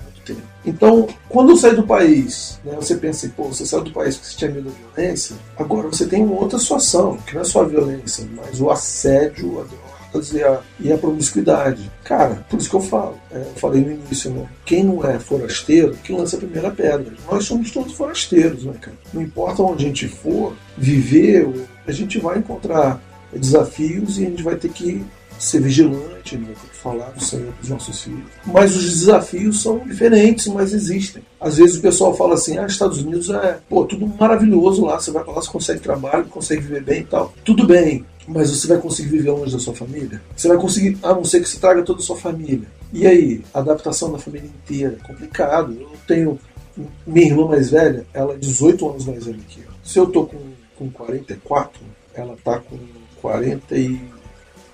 Então, quando saí do país, né, você pensa, pô, você saiu do país porque você tinha medo da violência, agora você tem uma outra situação, que não é só a violência, mas o assédio, a drogas e a, e a promiscuidade. Cara, por isso que eu falo, é, eu falei no início, né? Quem não é forasteiro, que lança a primeira pedra. Nós somos todos forasteiros, né, cara? Não importa onde a gente for viver, a gente vai encontrar desafios e a gente vai ter que ser vigilante, né? ter que falar do Senhor para os nossos filhos. Mas os desafios são diferentes, mas existem. Às vezes o pessoal fala assim: ah, Estados Unidos é pô, tudo maravilhoso lá, você vai para lá, você consegue trabalho, consegue viver bem e tal. Tudo bem, mas você vai conseguir viver longe da sua família? Você vai conseguir, a não ser que você traga toda a sua família. E aí, adaptação da família inteira, complicado. Eu tenho minha irmã mais velha, ela é 18 anos mais velha que eu. Se eu tô com, com 44, ela tá com 40 e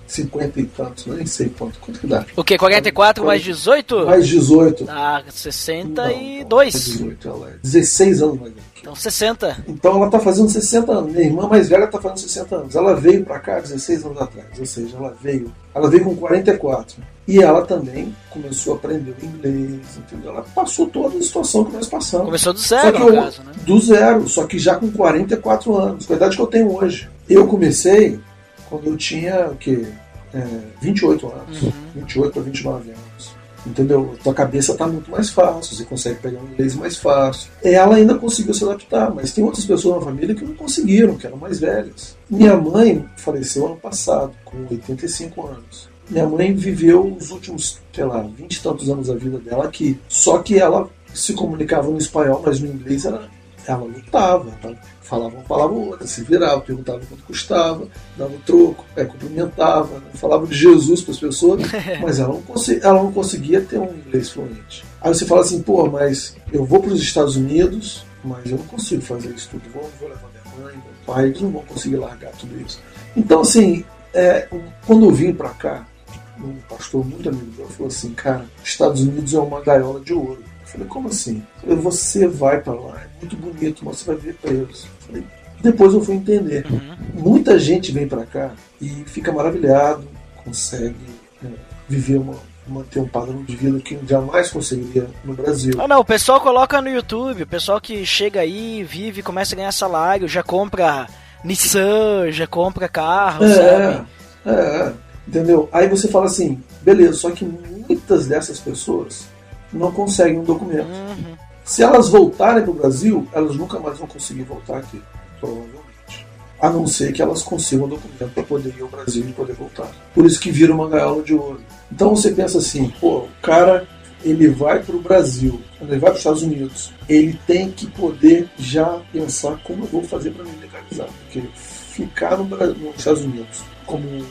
50 e tantos, nem sei quanto, quanto que dá. O que? 44 mais 18? Mais 18. Ah, 62. Não, 18, ela é 16 anos mais velha. Então 60. Então ela tá fazendo 60 anos. Minha irmã mais velha tá fazendo 60 anos. Ela veio para cá 16 anos atrás. Ou seja, ela veio. Ela veio com 44. E ela também começou a aprender inglês, entendeu? Ela passou toda a situação que nós passamos. Começou do zero, no eu, caso, né? Do zero, só que já com 44 anos, com a idade que eu tenho hoje. Eu comecei quando eu tinha o quê? É, 28 anos. Uhum. 28 a 29 anos. Entendeu? Tua cabeça está muito mais fácil, você consegue pegar um inglês mais fácil. Ela ainda conseguiu se adaptar, mas tem outras pessoas na família que não conseguiram, que eram mais velhas. Minha mãe faleceu ano passado, com 85 anos. Minha mãe viveu os últimos, sei lá, 20 e tantos anos da vida dela aqui. Só que ela se comunicava no espanhol, mas no inglês ela, ela lutava. Tá? falava uma palavra ou outra, se virava, perguntava quanto custava, dava um troco, é, cumprimentava, falava de Jesus para as pessoas, mas ela não, conseguia, ela não conseguia ter um inglês fluente. Aí você fala assim, pô, mas eu vou para os Estados Unidos, mas eu não consigo fazer isso tudo, vou, vou levar minha mãe, meu pai, eles não vão conseguir largar tudo isso. Então, assim, é, quando eu vim para cá, um pastor muito amigo meu falou assim, cara, Estados Unidos é uma gaiola de ouro. Falei, como assim? Falei, você vai para lá, é muito bonito, mas você vai ver presos. Falei, depois eu fui entender. Uhum. Muita gente vem para cá e fica maravilhado, consegue é, viver uma, manter um padrão de vida que jamais conseguiria no Brasil. Ah, não, o pessoal coloca no YouTube, o pessoal que chega aí, vive, começa a ganhar salário, já compra Nissan, já compra carro, é, sabe? É, entendeu? Aí você fala assim, beleza, só que muitas dessas pessoas não conseguem um documento. Uhum. Se elas voltarem para o Brasil, elas nunca mais vão conseguir voltar aqui, provavelmente. A não ser que elas consigam um documento para poder ir ao Brasil e poder voltar. Por isso que vira uma gaiola de ouro. Então você pensa assim, pô, o cara ele vai para o Brasil, quando ele vai para os Estados Unidos, ele tem que poder já pensar como eu vou fazer para me legalizar. Porque ficar no, nos Estados Unidos como um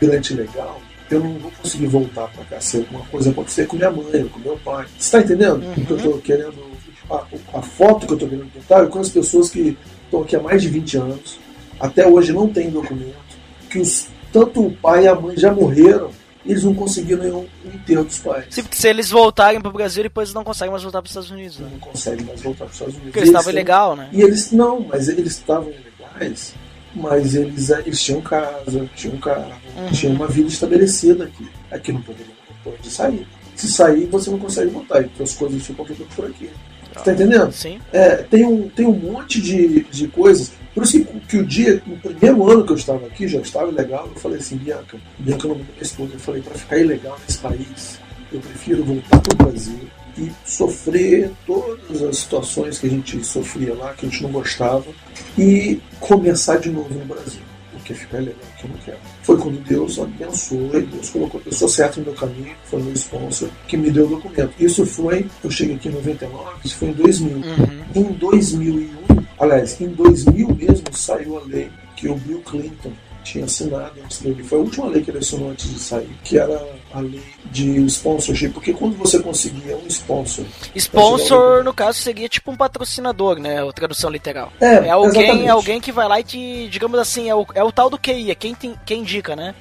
imigrante legal, eu não vou conseguir voltar para cá se alguma coisa acontecer com minha mãe, com meu pai. Você está entendendo? Uhum. Que eu estou querendo. A, a, foto que eu estou querendo pintar é com as pessoas que estão aqui há mais de 20 anos, até hoje não tem documento, que os, tanto o pai e a mãe já morreram eles não conseguiram nenhum enterro dos pais. Sim, porque se eles voltarem para o Brasil, depois eles não conseguem mais voltar para os Estados Unidos. Né? Não conseguem mais voltar para os Estados Unidos. Porque eles estavam ilegal, né? E eles não, mas eles estavam ilegais, mas eles, eles tinham casa, tinham carro, Uhum. tinham uma vida estabelecida aqui. Aqui não pode, não pode sair. Se sair, você não consegue voltar, então as coisas ficam ficando por aqui. Você tá entendendo? Sim. É, tem, um, tem um monte de, de coisas. Por isso que, que o dia, no primeiro ano que eu estava aqui, já estava ilegal, eu falei assim, Bianca, Bianca é o nome da minha esposa, eu falei, para ficar ilegal nesse país, eu prefiro voltar para o Brasil e sofrer todas as situações que a gente sofria lá, que a gente não gostava, e começar de novo no Brasil. Porque ficar ilegal que eu não quero. Foi quando Deus abençoou e Deus colocou a pessoa certa no meu caminho, foi o meu sponsor, que me deu o documento. Isso foi, eu cheguei aqui em 99, isso foi em 2000. Uhum. Em 2001, aliás, em 2000 mesmo saiu a lei que o Bill Clinton tinha assinado antes dele. Foi a última lei que ele assinou antes de sair, que era a lei de sponsorship, porque quando você conseguia um sponsor. Sponsor, no caso, seria tipo um patrocinador, né? A tradução literal. É, É alguém, exatamente. é alguém que vai lá e te, digamos assim, é o, é o tal do QI, é quem, tem, quem indica, né?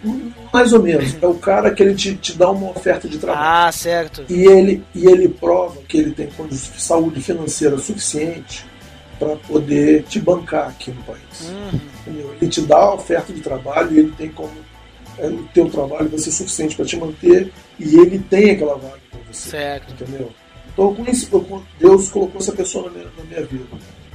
Mais ou menos. É o cara que ele te, te dá uma oferta de trabalho. Ah, certo. E ele, e ele prova que ele tem saúde financeira suficiente para poder te bancar aqui no país. Uhum. Ele te dá a oferta de trabalho e ele tem como é, o teu trabalho vai ser suficiente para te manter e ele tem aquela vaga para você. Certo. Entendeu? Então, com isso, Deus colocou essa pessoa na minha, na minha vida.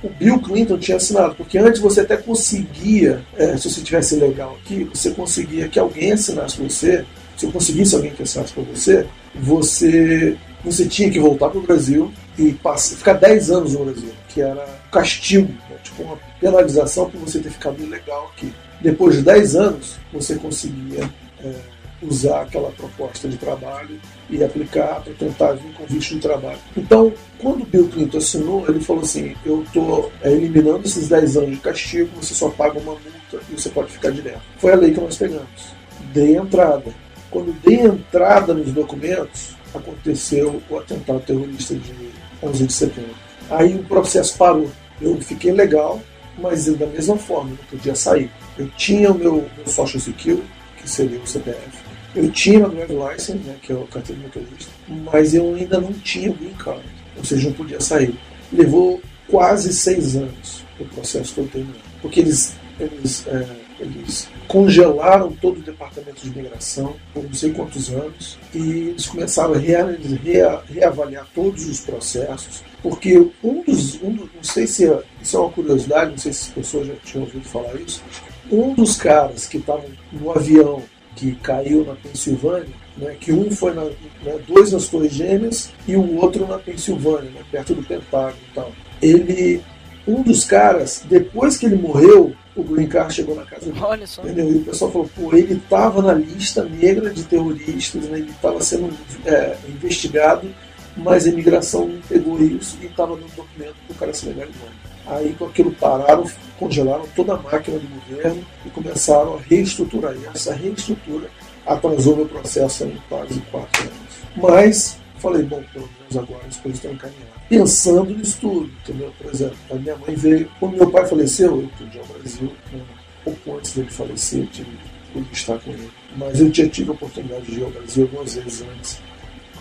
O Bill Clinton tinha assinado, porque antes você até conseguia, é, se você tivesse legal aqui, você conseguia que alguém assinasse para você, se eu conseguisse alguém que assinasse para você, você, você tinha que voltar para o Brasil e passar, ficar 10 anos no Brasil, que era castigo, né? tipo uma penalização por você ter ficado ilegal aqui. Depois de 10 anos, você conseguia é, usar aquela proposta de trabalho e aplicar para tentar vir com visto de trabalho. Então, quando Bill Clinton assinou, ele falou assim: Eu estou é, eliminando esses 10 anos de castigo, você só paga uma multa e você pode ficar direto. Foi a lei que nós pegamos. Dei entrada. Quando dei entrada nos documentos, aconteceu o atentado terrorista de 11 de setembro. Aí o processo parou. Eu fiquei legal, mas da mesma forma, não podia sair. Eu tinha o meu, meu Social Security, que seria o CPF, eu tinha a drive license, né, que é o carteira de motorista, mas eu ainda não tinha o green card, ou seja, não podia sair. Levou quase seis anos o processo todo terminado, porque eles, eles, é, eles congelaram todo o departamento de imigração por não sei quantos anos e eles começaram a rea, rea, reavaliar todos os processos, porque um dos, um não sei se é, isso é uma curiosidade, não sei se as pessoas já tinham ouvido falar isso, um dos caras que estavam no avião que caiu na Pensilvânia, né, que um foi na, né, dois nas Torres Gêmeas e o outro na Pensilvânia, né, perto do Pentágono e tal. Ele, um dos caras, depois que ele morreu, o Green Card chegou na casa dele. Olha só. Entendeu? E o pessoal falou, pô, ele estava na lista negra de terroristas, né, ele estava sendo é, investigado, mas a imigração pegou isso e estava no documento para o cara se legalizar. Aí com aquilo pararam, congelaram toda a máquina do governo e começaram a reestruturar. E essa reestrutura atrasou meu processo em quase quatro anos. Mas falei, bom, pelo menos agora as coisas estão encaminhadas. Pensando nisso tudo, entendeu? Por exemplo, a minha mãe veio, quando meu pai faleceu, eu pude ao Brasil, né? um pouco antes dele falecer, eu tive, pude estar com ele. Mas eu já tive a oportunidade de ir ao Brasil algumas vezes antes.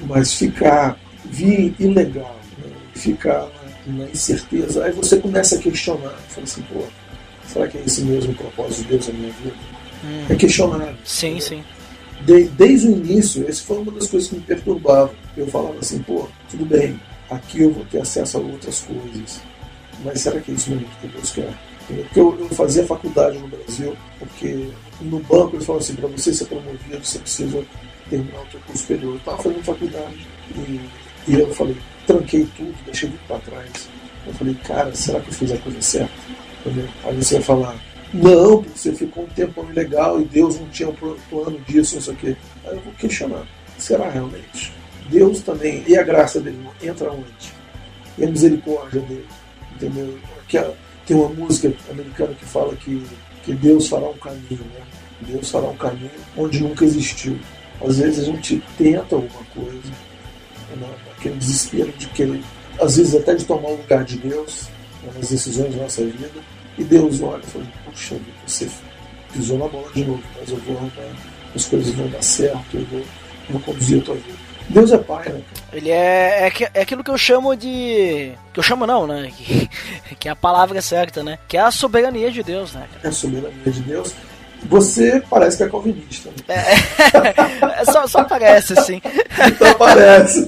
Mas ficar, vir ilegal, né? ficar na incerteza, aí você começa a questionar. Fala assim, pô, será que é esse mesmo o propósito de Deus na minha vida? Hum. É questionar. Sim, sim. De, desde o início, essa foi uma das coisas que me perturbava. Eu falava assim, pô, tudo bem, aqui eu vou ter acesso a outras coisas, mas será que é isso mesmo que Deus quer? Porque eu, eu fazia faculdade no Brasil, porque no banco eles falam assim, para você ser promovido, você precisa terminar o seu curso superior. Eu estava fazendo faculdade e, e eu falei, tranquei tudo, deixei tudo para trás. Eu falei, cara, será que eu fiz a coisa certa? Aí você vai falar, não, você ficou um tempo legal e Deus não tinha um plano disso, não sei o quê. Aí eu vou questionar, será realmente? Deus também, e a graça dele entra onde? E a misericórdia dele, entendeu? Tem uma música americana que fala que, que Deus fará um caminho, né? Deus fará um caminho onde nunca existiu. Às vezes a gente tenta alguma coisa, né? aquele desespero de querer, às vezes até de tomar o lugar de Deus né, nas decisões da nossa vida. E Deus olha e fala, puxa você pisou na bola de novo, mas eu vou arrumar, as coisas vão dar certo, eu vou, vou conduzir a tua vida. Deus é pai, né? Ele é, é, é, aquilo que eu chamo de. Que eu chamo não, né? Que, que é a palavra certa, né? Que é a soberania de Deus, né? É a soberania de Deus. Você parece que é calvinista. Né? É, é, só, só parece, assim. Só parece.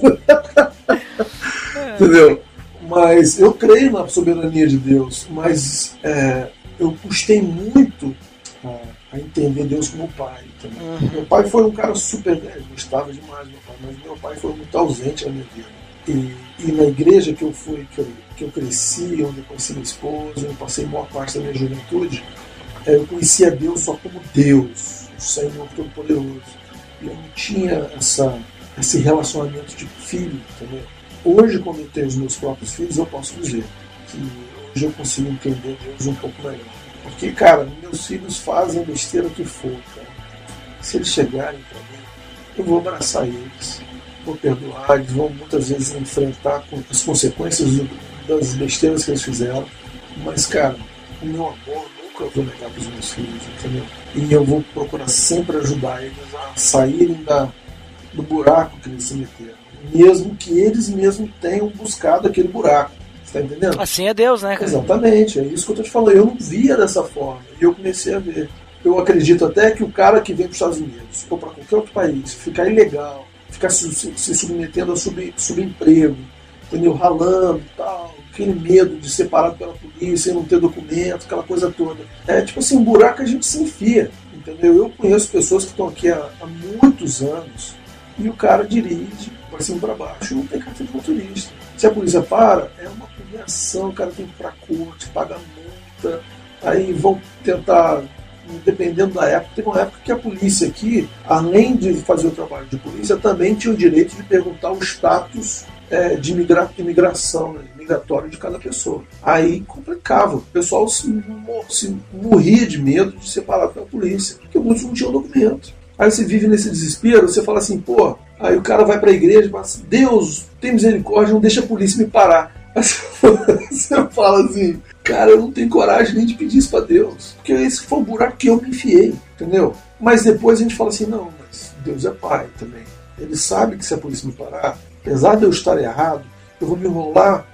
Entendeu? Mas eu creio na soberania de Deus, mas é, eu custei muito a, a, entender Deus como pai. Uhum. Meu pai foi um cara super. Né, gostava demais meu pai, mas meu pai foi muito ausente na minha vida. E, e na igreja que eu fui, que eu, que eu cresci, onde eu conheci minha esposa, onde eu passei boa parte da minha juventude, é, eu conhecia Deus só como Deus, o Senhor Todo-Poderoso. E eu não tinha essa, esse relacionamento de filho, entendeu? Hoje, quando eu tenho os meus próprios filhos, eu posso dizer que hoje eu consigo entender Deus um pouco melhor. Porque, cara, meus filhos fazem besteira que for, cara. Se eles chegarem para mim, eu vou abraçar eles, vou perdoar, eles vão muitas vezes enfrentar as consequências das besteiras que eles fizeram. Mas, cara, o meu amor nunca vou negar para os meus filhos, entendeu? E eu vou procurar sempre ajudar eles a saírem da, do buraco que eles se meteram mesmo que eles mesmos tenham buscado aquele buraco. Tá entendendo? Assim é Deus, né? Exatamente, é isso que eu tô te falando. Eu não via dessa forma. E eu comecei a ver. eu acredito até que o cara que vem para os Estados Unidos ou para qualquer outro país ficar ilegal, ficar se, se submetendo a sub, subemprego, entendeu? Ralando e tal, aquele medo de ser parado pela polícia e não ter documento, aquela coisa toda. É tipo assim, um buraco a gente se enfia, entendeu? Eu conheço pessoas que estão aqui há, há muitos anos e o cara dirige para cima para baixo e não tem carteira de motorista. Se a polícia para, é uma premiação, o cara tem que ir para corte, paga multa, aí vão tentar dependendo da época, teve uma época que a polícia aqui, além de fazer o trabalho de polícia, também tinha o direito de perguntar o status é, de imigra imigração, né, migratório de cada pessoa. Aí complicava, o pessoal se, se morria de medo de ser parado pela polícia, porque muitos não tinham documento. Aí você vive nesse desespero, você fala assim, pô, aí o cara vai para a igreja e fala assim, Deus, tem misericórdia, não deixa a polícia me parar. Você fala assim, cara, eu não tenho coragem nem de pedir isso para Deus, porque esse foi o buraco que eu me enfiei, entendeu? Mas depois a gente fala assim, não, mas Deus é pai também. Ele sabe que se a polícia me parar, apesar de eu estar errado, eu vou me enrolar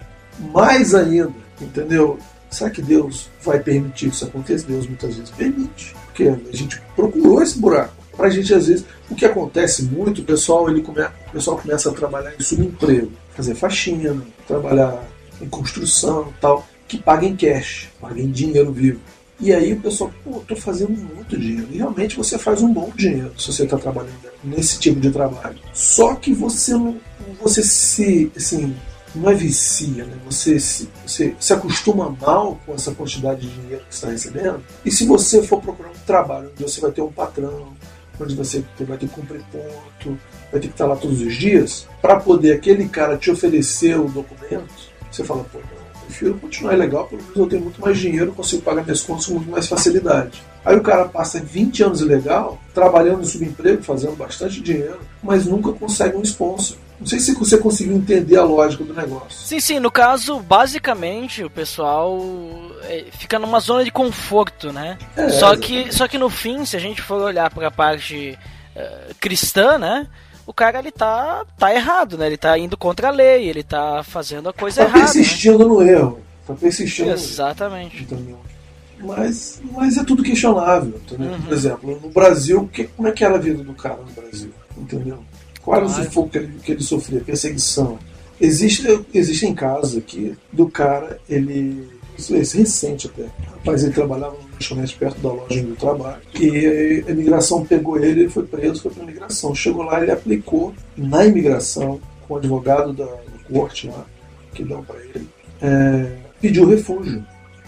mais ainda, entendeu? Será que Deus vai permitir que isso aconteça? Deus muitas vezes permite, porque a gente procurou esse buraco. Pra gente, às vezes, o que acontece muito, o pessoal, ele come, o pessoal começa a trabalhar em subemprego, fazer faxina, trabalhar em construção tal, que paga em cash, paga em dinheiro vivo. E aí o pessoal, pô, tô fazendo muito dinheiro. E realmente você faz um bom dinheiro se você está trabalhando nesse tipo de trabalho. Só que você não. Você se. Assim, não é vicia, né? Você se, você se acostuma mal com essa quantidade de dinheiro que está recebendo. E se você for procurar um trabalho onde você vai ter um patrão, onde você vai ter que cumprir ponto, vai ter que estar lá todos os dias, para poder aquele cara te oferecer o documento, você fala, pô, não, prefiro continuar legal, pelo menos eu tenho muito mais dinheiro, consigo pagar minhas contas com muito mais facilidade. Aí o cara passa 20 anos ilegal, trabalhando em subemprego, fazendo bastante dinheiro, mas nunca consegue um sponsor. Não sei se você conseguiu entender a lógica do negócio. Sim, sim. No caso, basicamente, o pessoal é, fica numa zona de conforto, né? É, só, que, só que no fim, se a gente for olhar para a parte uh, cristã, né? O cara ele tá, tá errado, né? Ele tá indo contra a lei, ele tá fazendo a coisa tá errada. Tá persistindo né? no erro. Tá persistindo. Exatamente. No Mas, mas é tudo questionável, entendeu? Uhum. Por exemplo, no Brasil, que, como é que era a vida do cara no Brasil? Entendeu? Qual era o sufoco que ele, que ele sofria? Perseguição. Existe, existem casos aqui do cara, ele. Isso é recente até. Rapaz, ele trabalhava no lanchonete perto da loja onde eu trabalho. E a imigração pegou ele, ele foi preso, foi pra imigração. Chegou lá, ele aplicou na imigração, com o advogado da, corte lá, que dão para ele, é, pediu refúgio.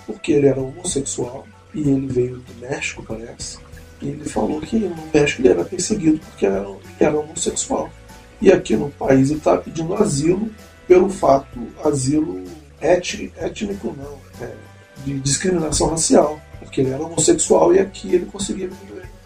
Porque ele era homossexual e ele veio do México, parece. E ele falou que no México ele era perseguido porque era, era homossexual. E aqui no país ele estava pedindo asilo pelo fato, asilo étnico não, é, de discriminação racial, porque ele era homossexual e aqui ele conseguia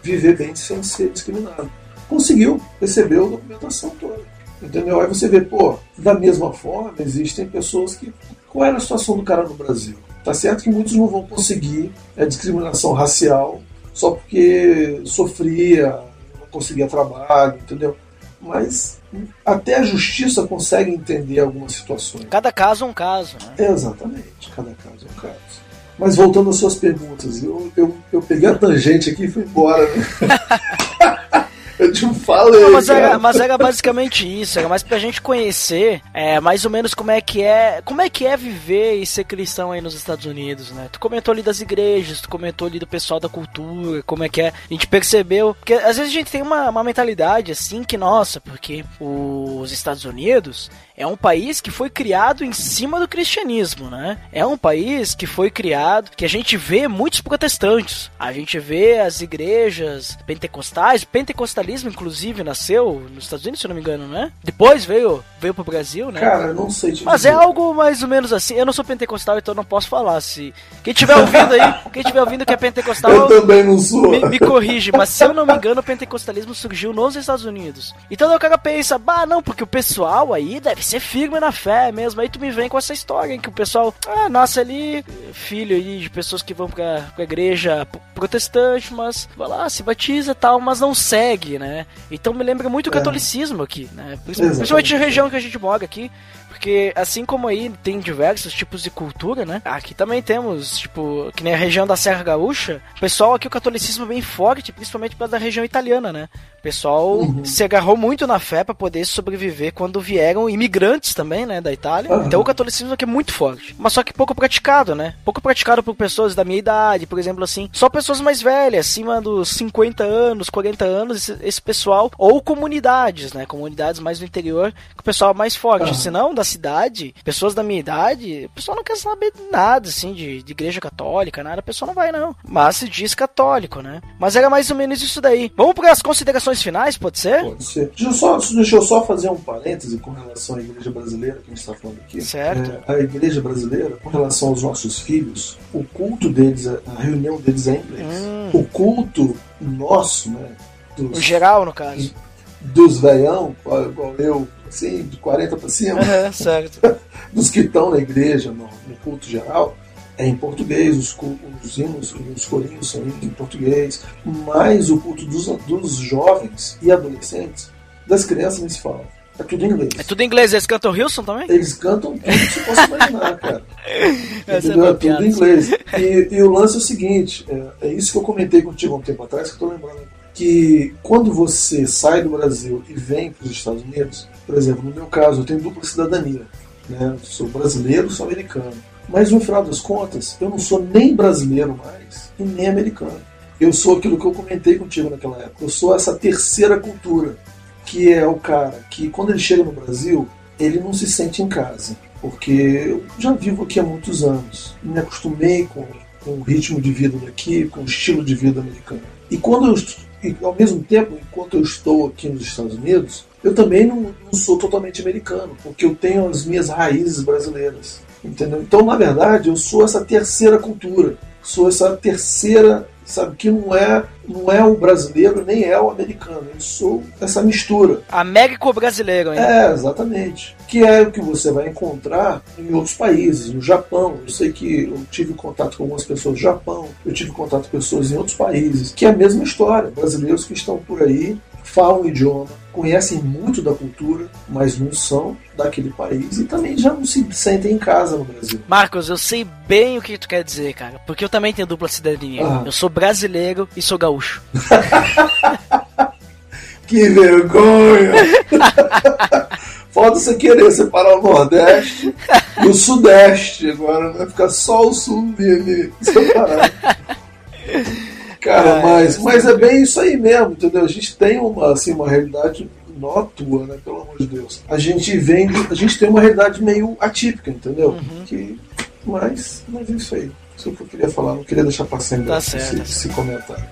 viver, bem sem ser discriminado. Conseguiu, recebeu a documentação toda. Entendeu? Aí você vê, pô, da mesma forma, existem pessoas que. Qual era a situação do cara no Brasil? Tá certo que muitos não vão conseguir a discriminação racial só porque sofria, não conseguia trabalho, entendeu? Mas até a justiça consegue entender algumas situações. Cada caso é um caso, né? Exatamente, cada caso é um caso. Mas voltando às suas perguntas, eu, eu, eu peguei a tangente aqui e fui embora. Né? Eu te falei. Não, mas, era, mas, era, basicamente isso, era mais pra gente conhecer é, mais ou menos como é que é. Como é que é viver e ser cristão aí nos Estados Unidos, né? Tu comentou ali das igrejas, tu comentou ali do pessoal da cultura, como é que é. A gente percebeu. Porque às vezes a gente tem uma, uma mentalidade assim que, nossa, porque os Estados Unidos é um país que foi criado em cima do cristianismo, né? É um país que foi criado, que a gente vê muitos protestantes. A gente vê as igrejas pentecostais, pentecostalismo inclusive nasceu nos Estados Unidos, se não me engano, né? Depois veio veio pro Brasil, né? Cara, não sei te Mas é algo mais ou menos assim. Eu não sou pentecostal, então não posso falar se quem tiver ouvindo aí, quem tiver ouvindo que é pentecostal, eu também não sou. Me, me corrige, mas se eu não me engano, o pentecostalismo surgiu nos Estados Unidos. Então o cara pensa, bah, não, porque o pessoal aí deve ser firme na fé mesmo. Aí tu me vem com essa história em que o pessoal ah, nasce ali, filho aí de pessoas que vão pra, pra igreja protestante, mas vai lá, se batiza e tal, mas não segue, né? Então me lembra muito o é. catolicismo aqui, né? Principalmente a região que a gente mora aqui, Porque assim como aí tem diversos tipos de cultura, né? Aqui também temos, tipo, que nem a região da Serra Gaúcha, o pessoal aqui o catolicismo é bem forte, principalmente para da região italiana, né? O pessoal uhum. se agarrou muito na fé para poder sobreviver quando vieram imigrantes também, né, da Itália. Uhum. Então o catolicismo aqui é muito forte, mas só que pouco praticado, né? Pouco praticado por pessoas da minha idade, por exemplo, assim, só pessoas mais velhas, acima dos 50 anos, 40 anos, esse, esse pessoal ou comunidades, né? Comunidades mais do interior, que o pessoal é mais forte. Uhum. Senão da cidade, pessoas da minha idade, o pessoal não quer saber nada assim de, de igreja católica, nada, a pessoa não vai não. Mas se diz católico, né? Mas era mais ou menos isso daí. Vamos para as considerações considerações finais, pode ser? Pode ser. Deixa eu só, deixa eu só fazer um parêntese com relação à igreja brasileira que a gente está falando aqui. Certo. É, a igreja brasileira, com relação aos nossos filhos, o culto deles, a reunião deles é em inglês. Hum. O culto nosso, né? Dos, o geral, no caso. Dos veião, igual eu, assim, de 40 para cima. É, certo. dos que estão na igreja, no, no culto geral é em português, os, os hinos, os corinhos são em português, mas o culto dos, dos jovens e adolescentes, das crianças nem se fala. É tudo em inglês. É tudo em inglês. Eles cantam Wilson também? Eles cantam tudo que você possa imaginar, cara. É, é, tudo em inglês. E, e, o lance é o seguinte: é, é, isso que eu comentei contigo há um tempo atrás, que eu tô lembrando. Que quando você sai do Brasil e vem para os Estados Unidos, por exemplo, no meu caso, eu tenho dupla cidadania. Né? Sou brasileiro, sou americano. Mas no final das contas, eu não sou nem brasileiro mais e nem americano. Eu sou aquilo que eu comentei contigo naquela época. Eu sou essa terceira cultura, que é o cara que, quando ele chega no Brasil, ele não se sente em casa. Porque eu já vivo aqui há muitos anos. Me acostumei com, com o ritmo de vida daqui, com o estilo de vida americano. E quando eu, e ao mesmo tempo, enquanto eu estou aqui nos Estados Unidos, eu também não, não sou totalmente americano, porque eu tenho as minhas raízes brasileiras. Entendeu? Então, na verdade, eu sou essa terceira cultura, sou essa terceira, sabe, que não é, não é o brasileiro nem é o americano, eu sou essa mistura. Américo-brasileiro, hein? É, exatamente. Que é o que você vai encontrar em outros países, no Japão. Eu sei que eu tive contato com algumas pessoas do Japão, eu tive contato com pessoas em outros países, que é a mesma história. Brasileiros que estão por aí, falam o idioma, conhecem muito da cultura, mas não são daquele país e também já não se sentem em casa no Brasil. Marcos, eu sei bem o que tu quer dizer, cara, porque eu também tenho dupla cidadania. Ah. Eu sou brasileiro e sou gaúcho. que vergonha! Falta você querer separar o Nordeste e o Sudeste. Agora vai ficar só o Sul dele separado. Cara, é, mas, mas é bem isso aí mesmo, entendeu? A gente tem uma, assim, uma realidade não atua, né? Pelo amor de Deus. A gente vem, a gente tem uma realidade meio atípica, entendeu? Uhum. Que, mas, mas é isso aí. Isso é o que eu queria falar, não queria deixar passando tá esse, certo. esse comentário.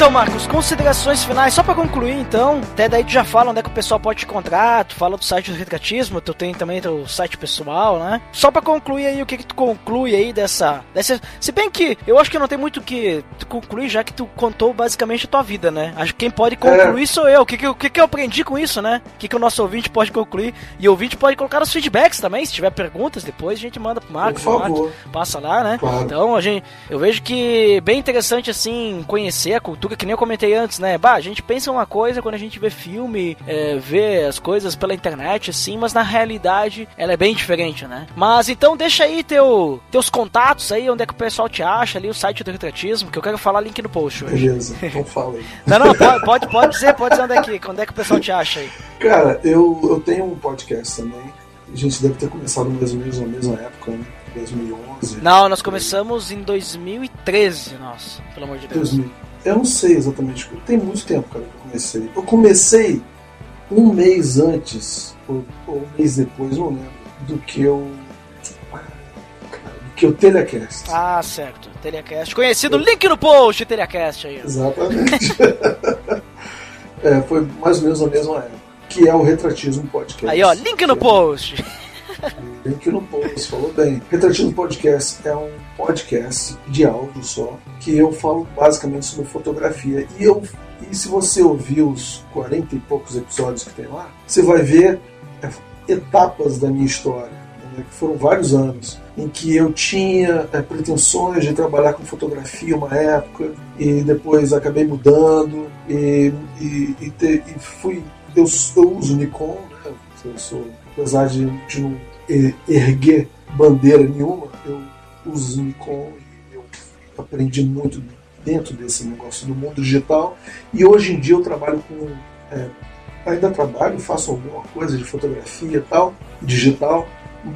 Então, Marcos, considerações finais, só para concluir, então, até daí tu já fala onde é que o pessoal pode te encontrar, tu fala do site do retratismo, tu tem também teu site pessoal, né? Só para concluir aí, o que que tu conclui aí dessa, dessa... Se bem que eu acho que não tem muito o que concluir, já que tu contou basicamente a tua vida, né? Acho que quem pode concluir é. sou eu. O que que que eu aprendi com isso, né? O que que o nosso ouvinte pode concluir? E o ouvinte pode colocar os feedbacks também, se tiver perguntas, depois a gente manda pro Marcos, Por favor. Marcos, passa lá, né? Claro. Então, a gente, eu vejo que bem interessante, assim, conhecer a cultura que nem eu comentei antes, né? Bah, a gente pensa uma coisa quando a gente vê filme, é, vê as coisas pela internet, assim, mas na realidade ela é bem diferente, né? Mas então deixa aí teu, teus contatos aí, onde é que o pessoal te acha ali, o site do retratismo, que eu quero falar link no post hoje. Beleza, então fala aí. não, não, pode, pode, pode dizer, pode dizer onde é, que, onde é que o pessoal te acha aí. Cara, eu, eu tenho um podcast também. A gente deve ter começado mais ou menos na mesma época, né? 2011. Não, nós começamos em 2013, nossa, pelo amor de Deus. 2000. Eu não sei exatamente. Tem muito tempo, cara, que eu comecei. Eu comecei um mês antes, ou, ou um mês depois, não lembro, do que eu. Do que o Telecast. Ah, certo. Telecast. Conhecido, eu... link no post, Telecast aí. Exatamente. é, foi mais ou menos a mesma época. Que é o Retratismo Podcast. Aí, ó, link no post. Link no post, falou bem. Retratismo Podcast é um podcast de áudio só, que eu falo basicamente sobre fotografia. E eu e se você ouvir os 40 e poucos episódios que tem lá, você vai ver é, etapas da minha história, né, que foram vários anos. em que eu tinha é, pretensões de trabalhar com fotografia uma época e depois acabei mudando e, e, e, te, e fui eu, eu, uso Nikon, né? eu sou, apesar de, de não erguer bandeira nenhuma, eu uso e eu aprendi muito dentro desse negócio do mundo digital e hoje em dia eu trabalho com é, ainda trabalho, faço alguma coisa de fotografia e tal, digital,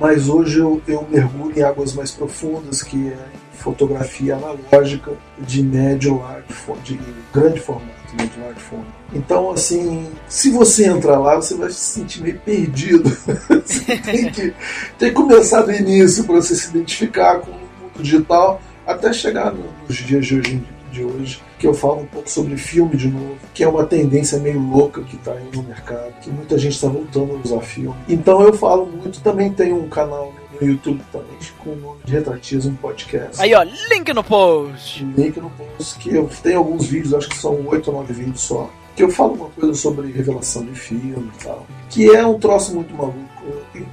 mas hoje eu, eu mergulho em águas mais profundas, que é fotografia analógica de médio large, de grande formato, médio large formato. Então, assim, se você entrar lá, você vai se sentir meio perdido. você tem que, tem que começar do início para você se identificar com o mundo digital até chegar nos dias de hoje, de hoje que eu falo um pouco sobre filme de novo, que é uma tendência meio louca que está aí no mercado, que muita gente está voltando a usar filme. Então eu falo muito, também tenho um canal no YouTube também, com o nome de Retratismo Podcast. Aí, ó, link no post. Link no post, que eu tenho alguns vídeos, acho que são oito ou nove vídeos só, que eu falo uma coisa sobre revelação de filme e tal, que é um troço muito maluco.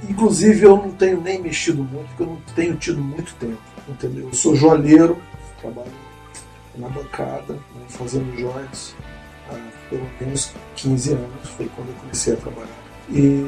Inclusive eu não tenho nem mexido muito, porque eu não tenho tido muito tempo, entendeu? Eu sou joalheiro, trabalho na bancada, né, fazendo joias há pelo menos 15 anos, foi quando eu comecei a trabalhar. E,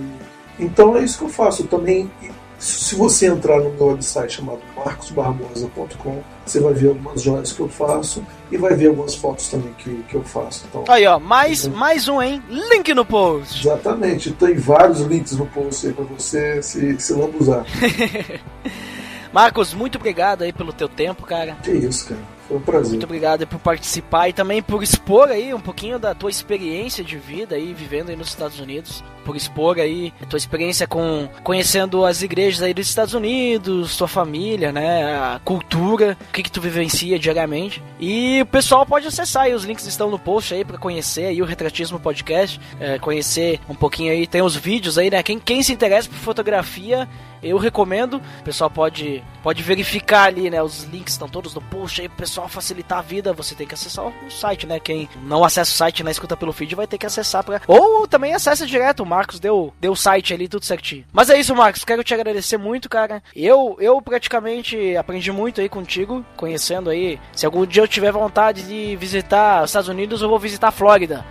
então é isso que eu faço. Eu também, se você entrar no meu website chamado marcosbarbosa.com, você vai ver algumas joias que eu faço e vai ver algumas fotos também que, que eu faço. Então, aí, ó, mais, mais um, hein? Link no post. Exatamente, tem vários links no post aí pra você se, se lambuzar. Marcos, muito obrigado aí pelo teu tempo, cara. Que isso, cara. Foi um prazer. Muito obrigado por participar e também por expor aí um pouquinho da tua experiência de vida aí, vivendo aí nos Estados Unidos. Por expor aí a tua experiência com conhecendo as igrejas aí dos Estados Unidos, tua família, né? A cultura, o que, que tu vivencia diariamente. E o pessoal pode acessar aí, os links estão no post aí para conhecer aí o Retratismo Podcast, é, conhecer um pouquinho aí, tem os vídeos aí, né? Quem, quem se interessa por fotografia, eu recomendo. O pessoal pode, pode verificar ali, né? Os links estão todos no post aí, pessoal pessoal facilitar a vida, você tem que acessar o site, né? Quem não acessa o site na escuta pelo feed vai ter que acessar pra... Ou também acessa direto, o Marcos deu, deu o site ali, tudo certinho. Mas é isso, Marcos, quero te agradecer muito, cara. Eu, eu praticamente aprendi muito aí contigo, conhecendo aí. Se algum dia eu tiver vontade de visitar os Estados Unidos, eu vou visitar a Flórida.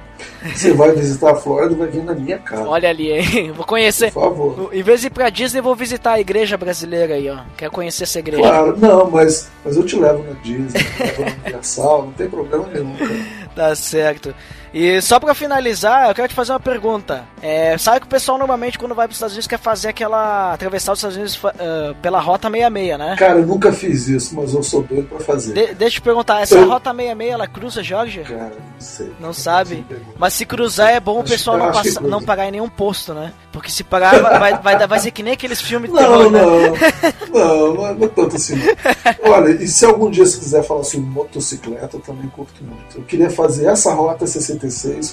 Você vai visitar a Flórida, vai vir na minha casa. Olha ali, hein? Vou conhecer. Por favor. Em vez de ir pra Disney, vou visitar a igreja brasileira aí, ó. Quero conhecer essa igreja. Claro, não, mas, mas eu te levo na Disney, levo na Universal, não tem problema nenhum, cara. Tá certo. E só para finalizar, eu quero te fazer uma pergunta. É, sabe que o pessoal normalmente quando vai para os Estados Unidos quer fazer aquela atravessar os Estados Unidos uh, pela rota 66, né? Cara, eu nunca fiz isso, mas eu sou doido para fazer. De, deixa eu te perguntar, essa eu... rota 66 ela cruza Georgia? Cara, não sei. Não sabe? Mas se cruzar é bom o pessoal não, passa, não pagar em nenhum posto, né? Porque se pagar vai, vai, vai ser que nem aqueles filmes de não, terror, não, né? não, não, não é tanto assim. Olha, e se algum dia você quiser falar sobre motocicleta, eu também curto muito. Eu queria fazer essa rota 66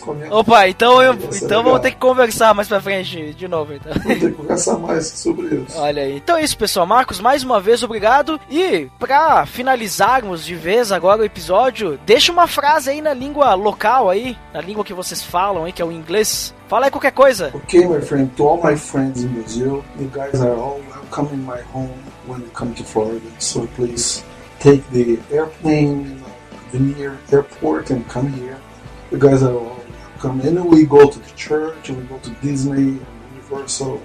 com a minha Opa, então, eu, então vamos ter que conversar mais pra frente de novo. Então. Vamos ter que conversar mais sobre isso. Olha aí. Então é isso, pessoal. Marcos, mais uma vez, obrigado. E pra finalizarmos de vez agora o episódio, deixa uma frase aí na língua local aí, na língua que vocês falam aí, que é o inglês. Fala aí qualquer coisa. Ok, my friend, to all my friends in Brazil, you guys are all welcome in my home when you come to Florida. So please take the airplane, the near airport and come here. You guys are all come in and we go to the church and we go to Disney and Universal.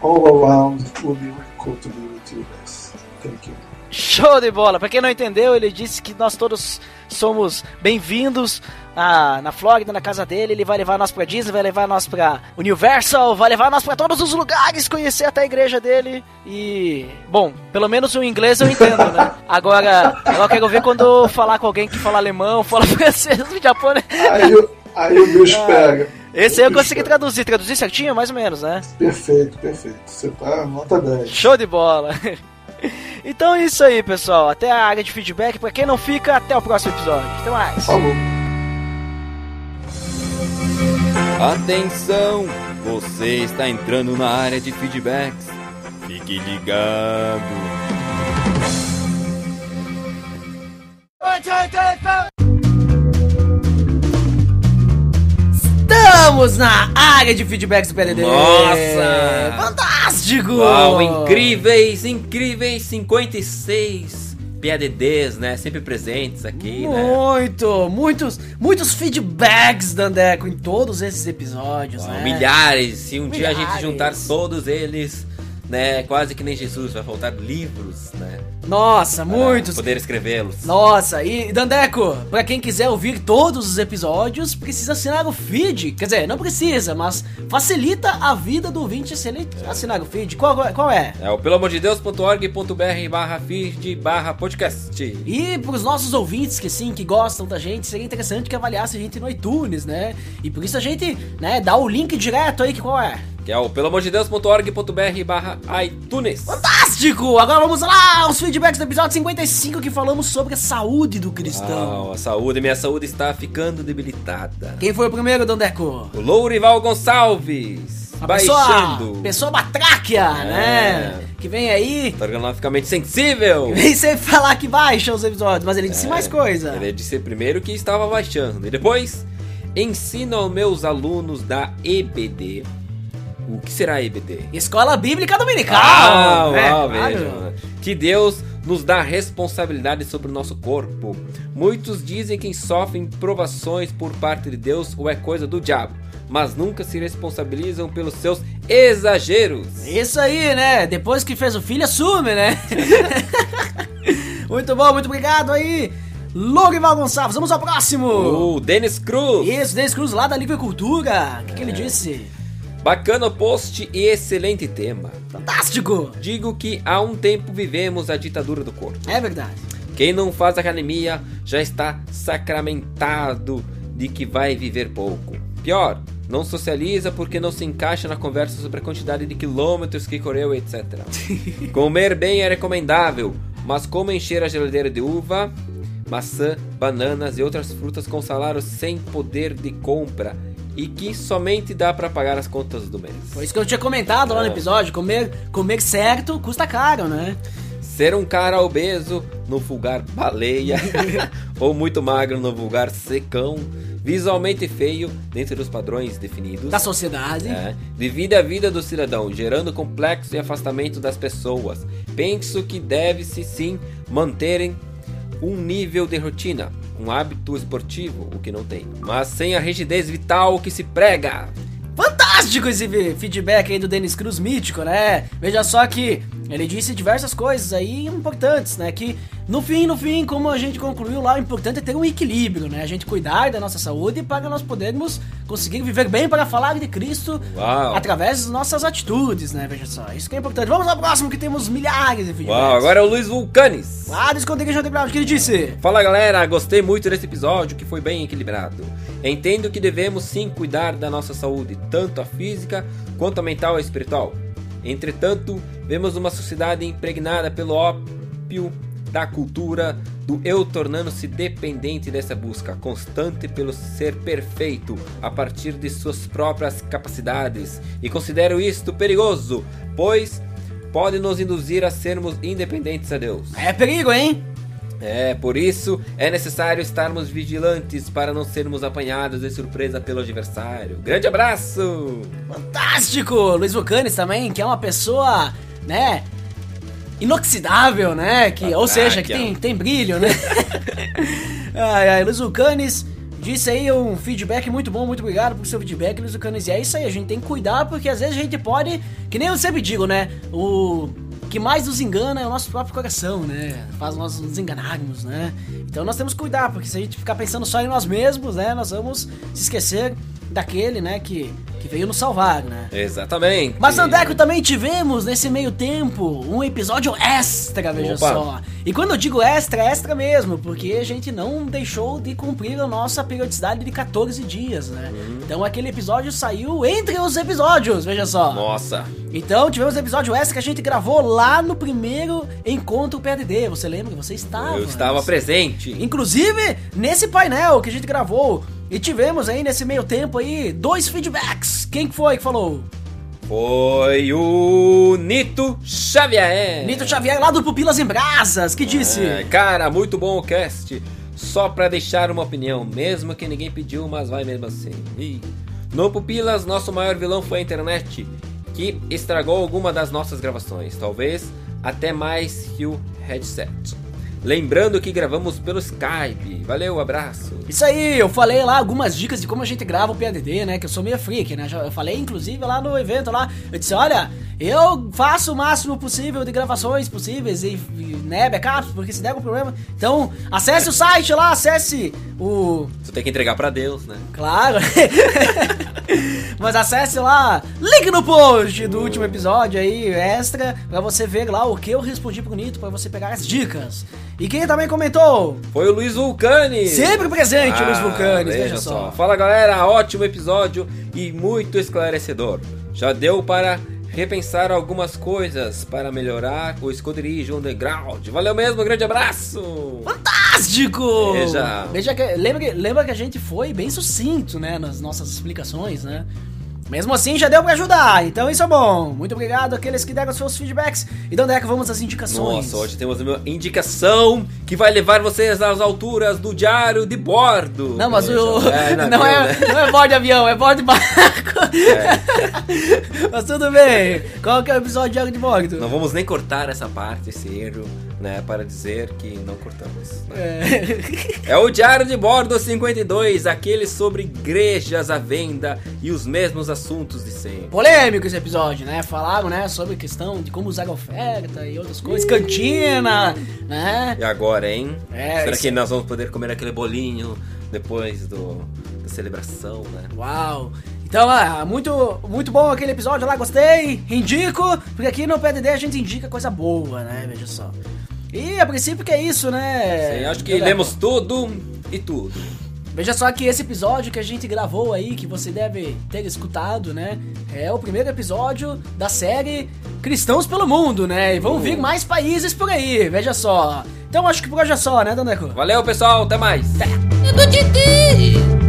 All around it will be really cool to be with you guys. Thank you. Show de bola! Para quem não entendeu, ele disse que nós todos somos bem-vindos na, na Flórida, na casa dele. Ele vai levar nós pra Disney, vai levar nós pra Universal, vai levar nós pra todos os lugares, conhecer até a igreja dele. E, bom, pelo menos o inglês eu entendo, né? Agora, agora eu quero ver quando falar com alguém que fala alemão, fala francês, japonês. Aí eu... Aí o bicho ah, pega. Esse aí eu consegui traduzir. Traduzir certinho, mais ou menos, né? Perfeito, perfeito. Você tá nota 10. Show de bola. Então é isso aí, pessoal. Até a área de feedback. Pra quem não fica, até o próximo episódio. Até mais. Falou. Atenção! Você está entrando na área de feedbacks. Fique ligado. Estamos na área de feedbacks do PDD. Nossa! Fantástico! Uau, incríveis, incríveis 56 PADDs, né? Sempre presentes aqui, né? Muito, muitos, muitos feedbacks, Dandeco, em todos esses episódios, Uau, né? Milhares. Se um dia a gente Milhares. juntar todos eles, né? Quase que nem Jesus, vai faltar livros, né? Nossa, Para muitos. Poder escrevê-los. Nossa, e Dandeco, pra quem quiser ouvir todos os episódios, precisa assinar o feed. Quer dizer, não precisa, mas facilita a vida do ouvinte se ele assinar o feed. Qual, qual é? É o pelamordedeus.org.br barra feed barra podcast. E pros nossos ouvintes que sim, que gostam da gente, seria interessante que avaliasse a gente no iTunes, né? E por isso a gente, né, dá o link direto aí, que qual é? Que é o pelamordedeus.org.br barra iTunes. Fantástico! Agora vamos lá aos feedbacks do episódio 55 que falamos sobre a saúde do cristão. Uau, a saúde, minha saúde está ficando debilitada. Quem foi o primeiro, Dandeco? O Lourival Gonçalves. A pessoa, baixando. pessoa batráquia, É. né? Que vem aí, Organoficamente sensível. vem sempre falar que baixa os episódios, mas ele disse mais coisa. Ele disse primeiro que estava baixando. E depois, ensino aos meus alunos da EBD. O que será EBD? Escola Bíblica Dominical! Ah, É, claro. Que Deus nos dá responsabilidade sobre o nosso corpo. Muitos dizem que sofrem provações por parte de Deus ou é coisa do diabo, mas nunca se responsabilizam pelos seus exageros. Isso aí, né? Depois que fez o filho, assume, né? muito bom, muito obrigado aí. Lorival Gonçalves, vamos ao próximo. O Denis Cruz. Isso, Denis Cruz lá da Livre Cultura. O que, que ele É. disse? Bacana post e excelente tema. Fantástico! Digo que há um tempo vivemos a ditadura do corpo. É verdade. Quem não faz academia já está sacramentado de que vai viver pouco. Pior, não socializa porque não se encaixa na conversa sobre a quantidade de quilômetros que correu, etc. Comer bem é recomendável, mas como encher a geladeira de uva, maçã, bananas e outras frutas com salário sem poder de compra e que somente dá para pagar as contas do mês. Foi isso que eu tinha comentado lá no É. episódio. Comer, comer certo custa caro, né? Ser um cara obeso no vulgar baleia ou muito magro no vulgar secão, visualmente feio dentro dos padrões definidos. Da sociedade. É, divide a vida do cidadão, gerando complexo e afastamento das pessoas. Penso que deve-se sim manterem um nível de rotina, um hábito esportivo, o que não tem, mas sem a rigidez vital que se prega. Fantástico esse feedback aí do Denis Cruz mítico, né? Veja só que ele disse diversas coisas aí importantes, né? Que no fim, no fim, como a gente concluiu lá, o importante é ter um equilíbrio, né? A gente cuidar da nossa saúde para nós podermos conseguir viver bem para falar de Cristo Uau. através das nossas atitudes, né? Veja só, isso que é importante. Vamos ao próximo que temos milhares de feedbacks. Uau, agora é o Luiz Vulcanes. Ah, descontei Underground, o que ele disse? Fala galera, gostei muito desse episódio que foi bem equilibrado. Entendo que devemos sim cuidar da nossa saúde, tanto a física quanto a mental e espiritual. Entretanto, vemos uma sociedade impregnada pelo ópio da cultura do eu tornando-se dependente dessa busca constante pelo ser perfeito a partir de suas próprias capacidades e considero isto perigoso, pois pode nos induzir a sermos independentes a Deus. É perigo, hein? É, por isso é necessário estarmos vigilantes para não sermos apanhados de surpresa pelo adversário. Grande abraço! Fantástico! Luiz Vulcanes também, que é uma pessoa, né? Inoxidável, né? Que, ou Batráquia. seja, que tem, tem brilho, né? ai, ai, Luiz Vulcanes disse aí um feedback muito bom, muito obrigado por seu feedback, Luiz Vulcanes. E é isso aí, a gente tem que cuidar, porque às vezes a gente pode, que nem eu sempre digo, né? O que mais nos engana é o nosso próprio coração, né? Faz nós nos enganarmos, né? Então nós temos que cuidar, porque se a gente ficar pensando só em nós mesmos, né? Nós vamos se esquecer daquele, né, que, que veio nos salvar, né? Exatamente. Mas Andeco também tivemos nesse meio tempo um episódio extra, veja Opa. só. E quando eu digo extra, é extra mesmo, porque a gente não deixou de cumprir a nossa periodicidade de 14 dias, né? Uhum. Então aquele episódio saiu entre os episódios, veja só. Nossa, Então tivemos episódio extra que a gente gravou lá no primeiro encontro PADD. Você lembra? Você estava. eu estava presente. Inclusive, nesse painel que a gente gravou. E tivemos aí nesse meio tempo aí dois feedbacks. Quem que foi que falou? Foi o Nito Xavier. Nito Xavier lá do Pupilas em Brasas, que disse. É, cara, muito bom o cast. Só pra deixar uma opinião, mesmo que ninguém pediu, mas vai mesmo assim. Ih. No Pupilas, nosso maior vilão foi a internet, que estragou alguma das nossas gravações, talvez até mais que o headset. Lembrando que gravamos pelo Skype. Valeu, abraço. Isso aí, eu falei lá algumas dicas de como a gente grava o PADD, né? Que eu sou meio freak, né? Eu falei, inclusive, lá no evento lá. Eu disse, olha, eu faço o máximo possível de gravações possíveis e, e né, backups, porque se der algum problema. Então, acesse o site lá, acesse o. Você tem que entregar pra Deus, né? Claro. Mas acesse lá, link no post do último episódio aí, extra, pra você ver lá o que eu respondi pro Nito, pra você pegar as dicas. E quem também comentou? Foi o Luiz Vulcani. Sempre presente, Luiz Vulcani, veja, veja só. só. Fala galera, ótimo episódio e muito esclarecedor. Já deu para repensar algumas coisas para melhorar o esconderijo underground. Valeu mesmo, grande abraço. Fantástico! Veja. Veja que, lembra, que, lembra que a gente foi bem sucinto, né, nas nossas explicações, né? Mesmo assim, já deu pra ajudar, então isso é bom. Muito obrigado àqueles que deram os seus feedbacks. Então, Deca, vamos às indicações. Nossa, hoje temos uma indicação que vai levar vocês às alturas do diário de bordo. Não, mas Veja, o. é, não, navio, é, né? não é bordo de avião, é bordo de barco. mas tudo bem. Qual que é o episódio de Diário de Bordo? Não vamos nem cortar essa parte, erro, né? Para dizer que não cortamos. né? É. É o Diário de Bordo 52, aquele sobre igrejas à venda e os mesmos assuntos de sempre. Polêmico esse episódio, né? Falaram, né, sobre a questão de como usar a oferta e outras coisas. Cantina, né? E agora, hein? É, Será isso- que nós vamos poder comer aquele bolinho depois do, da celebração, né? Uau! Então, ah, muito, muito bom aquele episódio lá, gostei, indico, porque aqui no PDD a gente indica coisa boa, né? Veja só. E a princípio que é isso, né? Sim, acho que Galera, lemos tudo e tudo. Veja só que esse episódio que a gente gravou aí, que você deve ter escutado, né? É o primeiro episódio da série Cristãos pelo Mundo, né? E vão vir mais países por aí, veja só. Então acho que por hoje é só, né, Daneco? Valeu, pessoal, até mais! Deus.